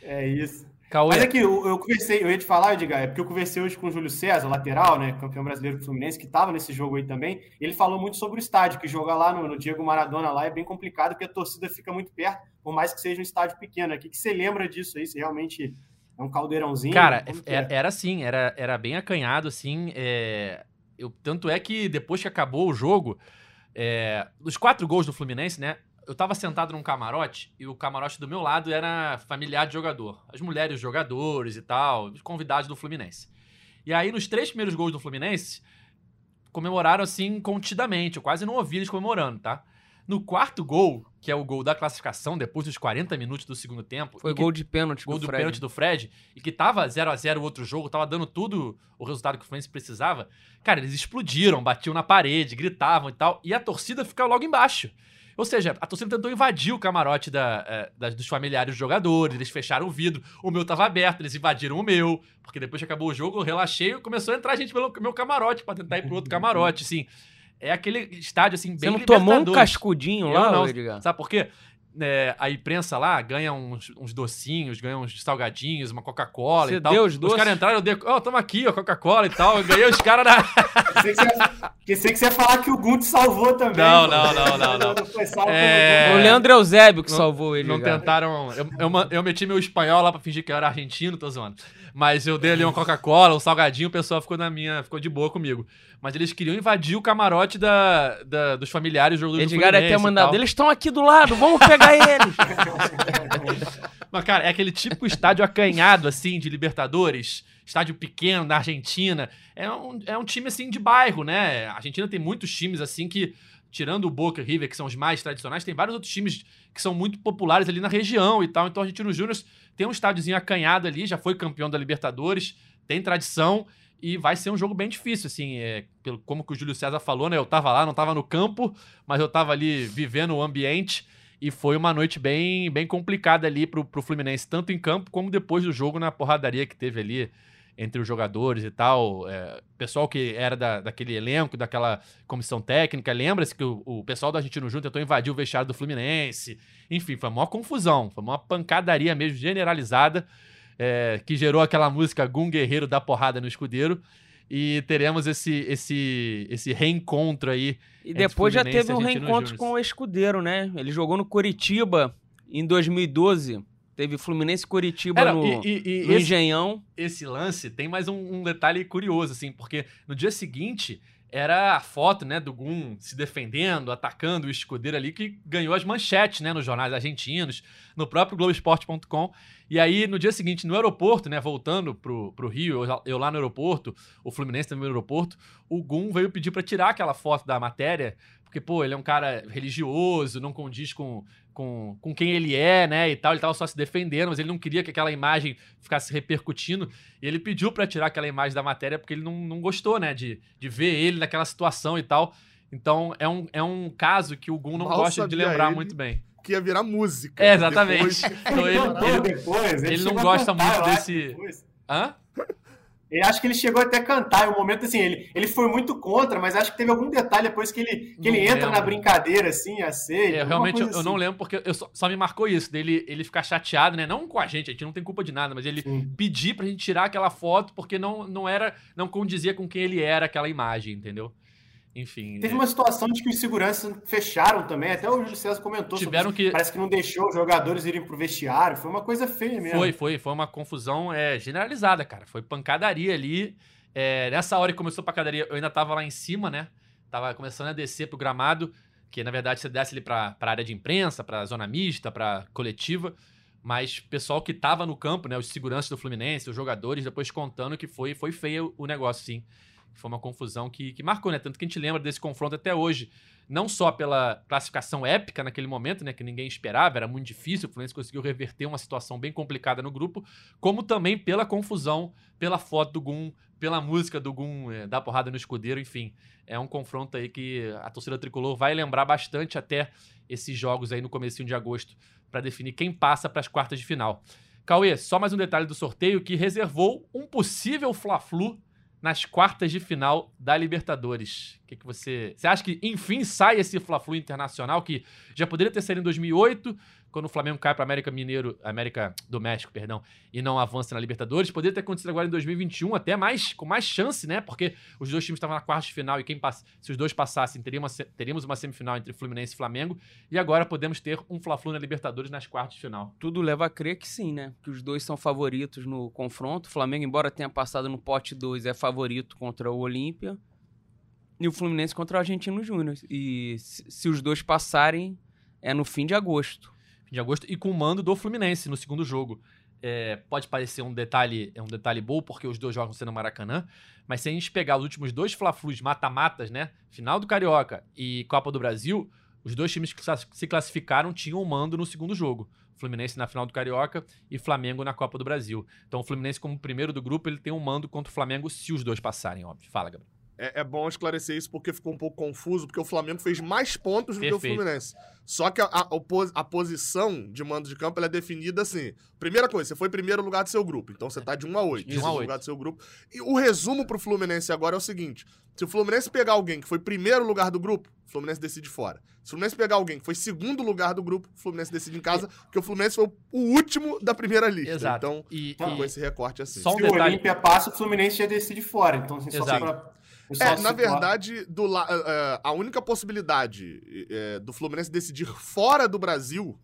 É isso. Cauê. Mas aqui, é eu, eu conversei, eu ia te falar, Edgar, é porque eu conversei hoje com o Júlio César, lateral, né, campeão brasileiro do Fluminense, que estava nesse jogo aí também. Ele falou muito sobre o estádio, que jogar lá no, no, Diego Maradona lá é bem complicado, porque a torcida fica muito perto, por mais que seja um estádio pequeno. O que, que você lembra disso aí? Se realmente é um caldeirãozinho? Cara, era, é? era assim, era, era bem acanhado, assim. É... Eu, tanto é que depois que acabou o jogo, é... os quatro gols do Fluminense, né? eu tava sentado num camarote e o camarote do meu lado era familiar de jogador. As mulheres jogadores e tal, os convidados do Fluminense. E aí, nos três primeiros gols do Fluminense, comemoraram assim contidamente. Eu quase não ouvi eles comemorando, tá? No quarto gol, que é o gol da classificação, depois dos 40 minutos do segundo tempo. Foi gol de pênalti Gol do, do pênalti do Fred. E que tava 0 a 0 o outro jogo, tava dando tudo o resultado que o Fluminense precisava. Cara, eles explodiram, batiam na parede, gritavam e tal. E a torcida fica logo embaixo. Ou seja, a torcida tentou invadir o camarote da, é, da, dos familiares dos jogadores, eles fecharam o vidro, o meu tava aberto, eles invadiram o meu, porque depois que acabou o jogo, eu relaxei e começou a entrar gente pelo meu camarote para tentar ir pro outro camarote, assim. É aquele estádio, assim, bem Você não tomou um cascudinho lá, não, Edgar? Sabe por quê? é, a imprensa lá ganha uns, uns, docinhos, ganha uns salgadinhos, uma Coca-Cola e tal. Deu os, doces? os caras entraram, eu dei, ó, oh, tamo aqui, ó, Coca-Cola e tal. Eu ganhei os caras na. Pensei que você ia falar que o Gunt salvou também. Não, não, não, não, não. não é... O Leandro Eusébio que não, salvou ele. Não cara. tentaram. Eu, eu, eu, meti meu espanhol lá pra fingir que eu era argentino, tô zoando. Mas eu dei ali uma Coca-Cola, um salgadinho, o pessoal ficou na minha, ficou de boa comigo. Mas eles queriam invadir o camarote da, da dos familiares do jogo Edgar do até mandado, eles estão aqui do lado, vamos pegar eles. Mas, cara, é aquele típico estádio acanhado, assim, de Libertadores. Estádio pequeno, da Argentina. É um, é um time, assim, de bairro, né? A Argentina tem muitos times, assim, que, tirando o Boca e River, que são os mais tradicionais, tem vários outros times que são muito populares ali na região e tal. Então, a Argentino Júnior tem um estádiozinho acanhado ali, já foi campeão da Libertadores, tem tradição e vai ser um jogo bem difícil, assim, é, pelo, como que o Júlio César falou, né? Eu tava lá, não tava no campo, mas eu tava ali vivendo o ambiente. E foi uma noite bem, bem complicada ali pro, pro Fluminense, tanto em campo como depois do jogo na porradaria que teve ali entre os jogadores e tal. É, pessoal que era da, daquele elenco, daquela comissão técnica, lembra-se que o, o, pessoal do Argentino Júnior tentou invadir o vestiário do Fluminense. Enfim, foi uma confusão, foi uma pancadaria mesmo generalizada, é, que gerou aquela música Gum Guerreiro da porrada no escudeiro e teremos esse, esse, esse reencontro aí. E depois já teve um reencontro com o Escudeiro, né? Ele jogou no Curitiba em 2012. Teve Fluminense Curitiba Era, no, e, e, no esse, Engenhão. Esse lance tem mais um, um, detalhe curioso, assim, porque no dia seguinte era a foto, né, do Gum se defendendo, atacando o escudeiro ali, que ganhou as manchetes, né, nos jornais argentinos, no próprio Globoesporte.com. E aí, no dia seguinte, no aeroporto, né, voltando pro, pro Rio, eu, eu lá no aeroporto, o Fluminense também no aeroporto, o Gum veio pedir para tirar aquela foto da matéria, porque, pô, ele é um cara religioso, não condiz com, com, com quem ele é, né, e tal, ele tava só se defendendo, mas ele não queria que aquela imagem ficasse repercutindo, e ele pediu para tirar aquela imagem da matéria porque ele não, não gostou, né, de, de ver ele naquela situação e tal. Então, é um, é um caso que o Gum não Mal gosta de lembrar ele. muito bem que ia virar música. É, exatamente. Depois... Então ele, ele, depois, ele, ele não gosta muito desse. Hã? Eu acho que ele chegou até a cantar em um momento assim, ele, ele foi muito contra, mas acho que teve algum detalhe depois que ele, que ele entra na brincadeira, assim, a ser. É, realmente eu, assim. eu, não lembro, porque eu só, só, me marcou isso, dele ele ficar chateado, né? Não com a gente, a gente não tem culpa de nada, mas ele Sim. pedir pra gente tirar aquela foto porque não, não era, não condizia com quem ele era aquela imagem, entendeu? Enfim. Teve é... uma situação de que os seguranças fecharam também, até o Júlio César comentou. Tiveram que. Parece que não deixou os jogadores irem pro vestiário. Foi uma coisa feia mesmo. Foi, foi. Foi uma confusão é, generalizada, cara. Foi pancadaria ali. É, nessa hora que começou a pancadaria, eu ainda tava lá em cima, né? Tava começando a descer pro gramado, que na verdade você desce ali pra, pra área de imprensa, pra zona mista, pra coletiva. Mas pessoal que tava no campo, né? Os seguranças do Fluminense, os jogadores, depois contando que foi, foi feio o negócio, sim Foi uma confusão que, que marcou, né? Tanto que a gente lembra desse confronto até hoje. Não só pela classificação épica naquele momento, né? Que ninguém esperava, era muito difícil. O Fluminense conseguiu reverter uma situação bem complicada no grupo, como também pela confusão, pela foto do Gum, pela música do Gum é, dar porrada no escudeiro, enfim. É um confronto aí que a torcida tricolor vai lembrar bastante até esses jogos aí no comecinho de agosto para definir quem passa para as quartas de final. Cauê, só mais um detalhe do sorteio que reservou um possível Fla-Flu nas quartas de final da Libertadores. O que, que você. Você acha que, enfim, sai esse Fla-Flu internacional que já poderia ter saído em 2008, quando o Flamengo cai para América Mineiro, América do México, perdão, e não avança na Libertadores. Poderia ter acontecido agora em 2021, até mais com mais chance, né? Porque os dois times estavam na quarta de final e quem se os dois passassem, teríamos uma, teríamos uma semifinal entre Fluminense e Flamengo. E agora podemos ter um Fla-Flu na Libertadores nas quartas de final. Tudo leva a crer que sim, né? Que os dois são favoritos no confronto. O Flamengo, embora tenha passado no pote 2, é favorito contra o Olímpia. E o Fluminense contra o Argentino Júnior. E se, se os dois passarem, é no fim de agosto de agosto, e com o mando do Fluminense no segundo jogo. É, pode parecer um detalhe, é um detalhe bom, porque os dois jogam sendo Maracanã, mas se a gente pegar os últimos dois Fla-Flus mata-matas, né? Final do Carioca e Copa do Brasil, os dois times que se classificaram tinham o mando no segundo jogo. Fluminense na final do Carioca e Flamengo na Copa do Brasil. Então o Fluminense, como primeiro do grupo, ele tem um mando contra o Flamengo se os dois passarem, óbvio. Fala, Gabriel é, é, bom esclarecer isso porque ficou um pouco confuso, porque o Flamengo fez mais pontos do Perfeito. que o Fluminense. Só que a, a, a, posição de mando de campo é definida assim. Primeira coisa, você foi primeiro lugar do seu grupo. Então você tá de 1 a 8. De 1 a 8. lugar do seu grupo. E o resumo pro Fluminense agora é o seguinte: se o Fluminense pegar alguém que foi primeiro lugar do grupo, o Fluminense decide fora. Se o Fluminense pegar alguém que foi segundo lugar do grupo, o Fluminense decide em casa, porque o Fluminense foi o último da primeira lista. Exato. Então, e, com esse recorte assim. Só um Se detalhe... o Olímpia passa, o Fluminense já decide fora. Então, assim, só pra é, na verdade, do, uh, a única possibilidade uh, do Fluminense decidir fora do Brasil,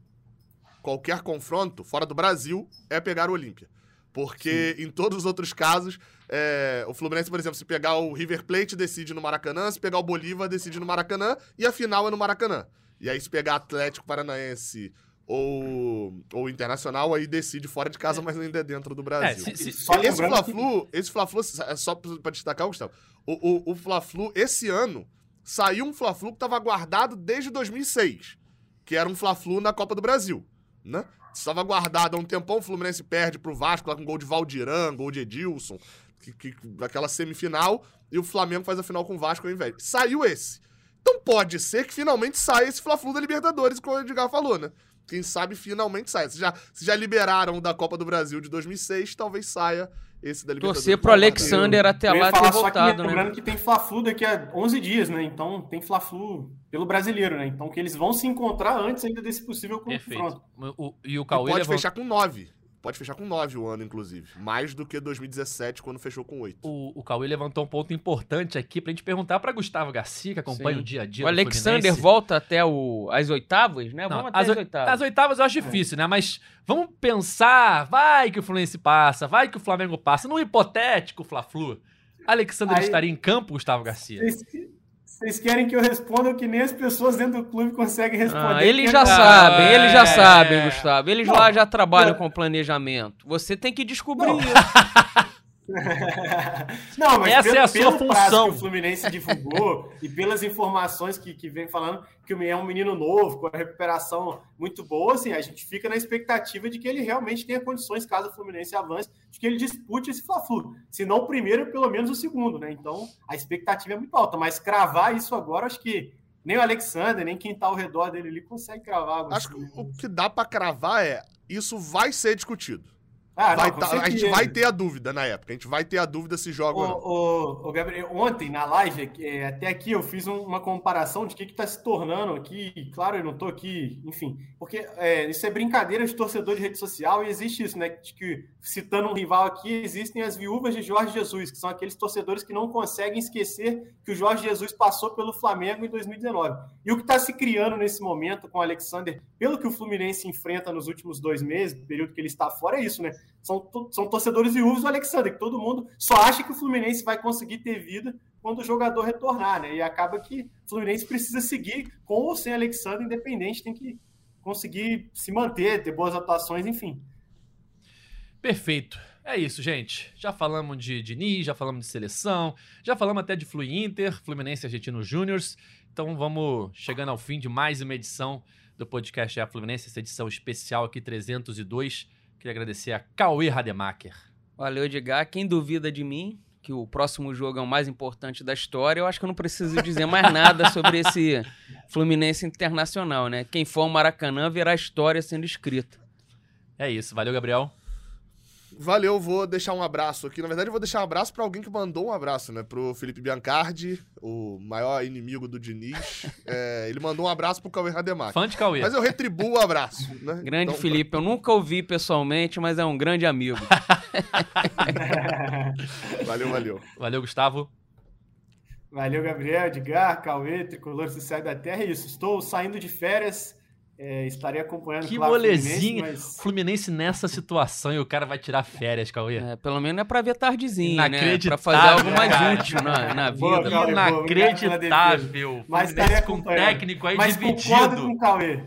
qualquer confronto, fora do Brasil, é pegar o Olímpia. Porque Sim. em todos os outros casos, é, o Fluminense, por exemplo, se pegar o River Plate, decide no Maracanã, se pegar o Bolívar, decide no Maracanã, e a final é no Maracanã. E aí, se pegar Atlético Paranaense ou, ou Internacional, aí decide fora de casa, mas ainda é dentro do Brasil. É, se, se, só esse Fla-Flu, que... esse Fla-Flu, é só pra destacar, Gustavo, o, o, o Fla-Flu, esse ano, saiu um Fla-Flu que estava guardado desde 2006, que era um Fla-Flu na Copa do Brasil, né? Estava guardado há um tempão, o Fluminense perde pro Vasco lá com gol de Valdiran, gol de Edilson, que, que, aquela semifinal, e o Flamengo faz a final com o Vasco ao invés. Saiu esse. Então pode ser que finalmente saia esse Fla-Flu da Libertadores, como o Edgar falou, né? Quem sabe finalmente saia. Se já, se já liberaram da Copa do Brasil de 2006, talvez saia esse da Libertadores. Torcer pro Alexander até lá ter voltado, que, né? Lembrando que tem Fla-Flu daqui a 11 dias, né? Então tem Fla-Flu pelo brasileiro, né? Então que eles vão se encontrar antes ainda desse possível confronto. O, e o Cauê pode levou... fechar com 9. Pode fechar com 9 o ano, inclusive. Mais do que 2017, quando fechou com 8. O, o Cauê levantou um ponto importante aqui pra gente perguntar pra Gustavo Garcia, que acompanha Sim. o dia a dia. O Alexander Fluminense. volta até o, as oitavas, né? Não, vamos até as, as oitavas. As oitavas eu acho difícil, né? Mas vamos pensar, vai que o Fluminense passa, vai que o Flamengo passa. No hipotético Fla-Flu, Alexander Aí, estaria em campo, Gustavo Garcia? Vocês querem que eu responda o que nem as pessoas dentro do clube conseguem responder? Ah, eles já é sabem, eles já sabem, Gustavo. Eles Não, lá já trabalham com planejamento. Você tem que descobrir isso. Não, mas Essa pelo, é a sua função. que o Fluminense divulgou e pelas informações que, que vem falando que o é um menino novo, com a recuperação muito boa, assim, a gente fica na expectativa de que ele realmente tenha condições, caso o Fluminense avance, de que ele dispute esse Fla-Flu. Se não o primeiro, pelo menos o segundo, né? Então, a expectativa é muito alta, mas cravar isso agora, acho que nem o Alexander, nem quem tá ao redor dele ali consegue cravar. Acho que o que dá para cravar é isso vai ser discutido. Ah, vai não, tá, a gente vai ter a dúvida na época. A gente vai ter a dúvida se joga ou não. O, o, Gabriel, ontem, na live, é, até aqui eu fiz uma comparação de o que está se tornando aqui. Claro, eu não estou aqui, enfim. Porque é, isso é brincadeira de torcedor de rede social e existe isso, né? De que, citando um rival aqui, existem as viúvas de Jorge Jesus, que são aqueles torcedores que não conseguem esquecer que o Jorge Jesus passou pelo Flamengo em 2019. E o que está se criando nesse momento com o Alexander, pelo que o Fluminense enfrenta nos últimos dois meses, período que ele está fora, é isso, né? São, são torcedores viúvos do Alexander, que todo mundo só acha que o Fluminense vai conseguir ter vida quando o jogador retornar, né? E acaba que o Fluminense precisa seguir com ou sem Alexander, independente, tem que conseguir se manter, ter boas atuações, enfim. Perfeito. É isso, gente. Já falamos de Diniz, já falamos de seleção, já falamos até de Flu Inter, Fluminense Argentino Júniors. Então vamos chegando ao fim de mais uma edição do podcast É Fluminense, essa edição especial aqui 302. Queria agradecer a Cauê Rademacher. Valeu, Edgar. Quem duvida de mim, que o próximo jogo é o mais importante da história, eu acho que eu não preciso dizer mais nada sobre esse Fluminense Internacional, né? Quem for ao Maracanã verá a história sendo escrita. É isso. Valeu, Gabriel. Valeu, vou deixar um abraço aqui. Na verdade, eu vou deixar um abraço pra alguém que mandou um abraço, né? Pro Felipe Biancardi, o maior inimigo do Diniz. É, ele mandou um abraço pro Cauê Rademacher. Fã de Cauê. Mas eu retribuo o abraço, né? Grande Então, Felipe, eu nunca ouvi pessoalmente, mas é um grande amigo. Valeu, valeu. Valeu, Gustavo. Valeu, Gabriel, Edgar, Cauê, Tricolores do Céu da Terra. É isso, estou saindo de férias. É, estarei acompanhando Que claro, o Fluminense, molezinha. mas- Fluminense nessa situação e o cara vai tirar férias, Cauê. É, pelo menos é pra ver tardezinha, né? Pra fazer algo mais cara. útil na, na vida. Boa, Inacreditável. Mas estarei com acompanhando. técnico aí Mas concordo dividido. com o Cauê.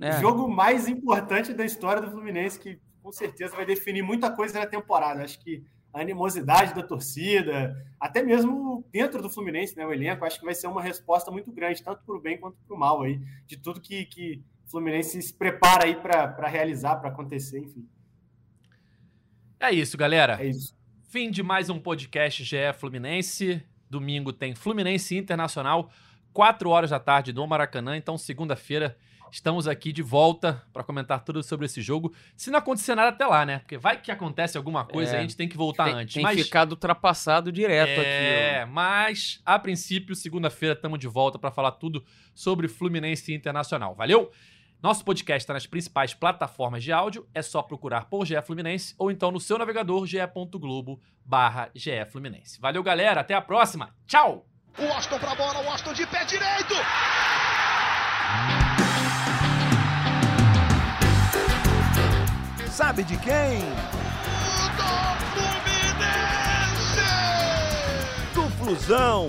É. O jogo mais importante da história do Fluminense, que com certeza vai definir muita coisa na temporada. Acho que a animosidade da torcida, até mesmo dentro do Fluminense, né, o elenco, acho que vai ser uma resposta muito grande, tanto para o bem quanto para o mal aí, de tudo que, que o Fluminense se prepara aí para realizar, para acontecer, enfim. É isso, galera. É isso. Fim de mais um podcast GE Fluminense. Domingo tem Fluminense Internacional, 4 horas da tarde no Maracanã. Então, segunda-feira, estamos aqui de volta para comentar tudo sobre esse jogo. Se não acontecer nada até lá, né? Porque vai que acontece alguma coisa É. e a gente tem que voltar tem, antes. tem Mas ficado ultrapassado direto é, aqui. mas a princípio, segunda-feira, estamos de volta para falar tudo sobre Fluminense Internacional. Valeu? Nosso podcast está nas principais plataformas de áudio, é só procurar por GE Fluminense ou então no seu navegador ge.globo barra GE Fluminense. Valeu, galera, até a próxima, tchau! O Washington pra bola, o Washington de pé direito. Sabe de quem? Do Fluminense. Do Flusão,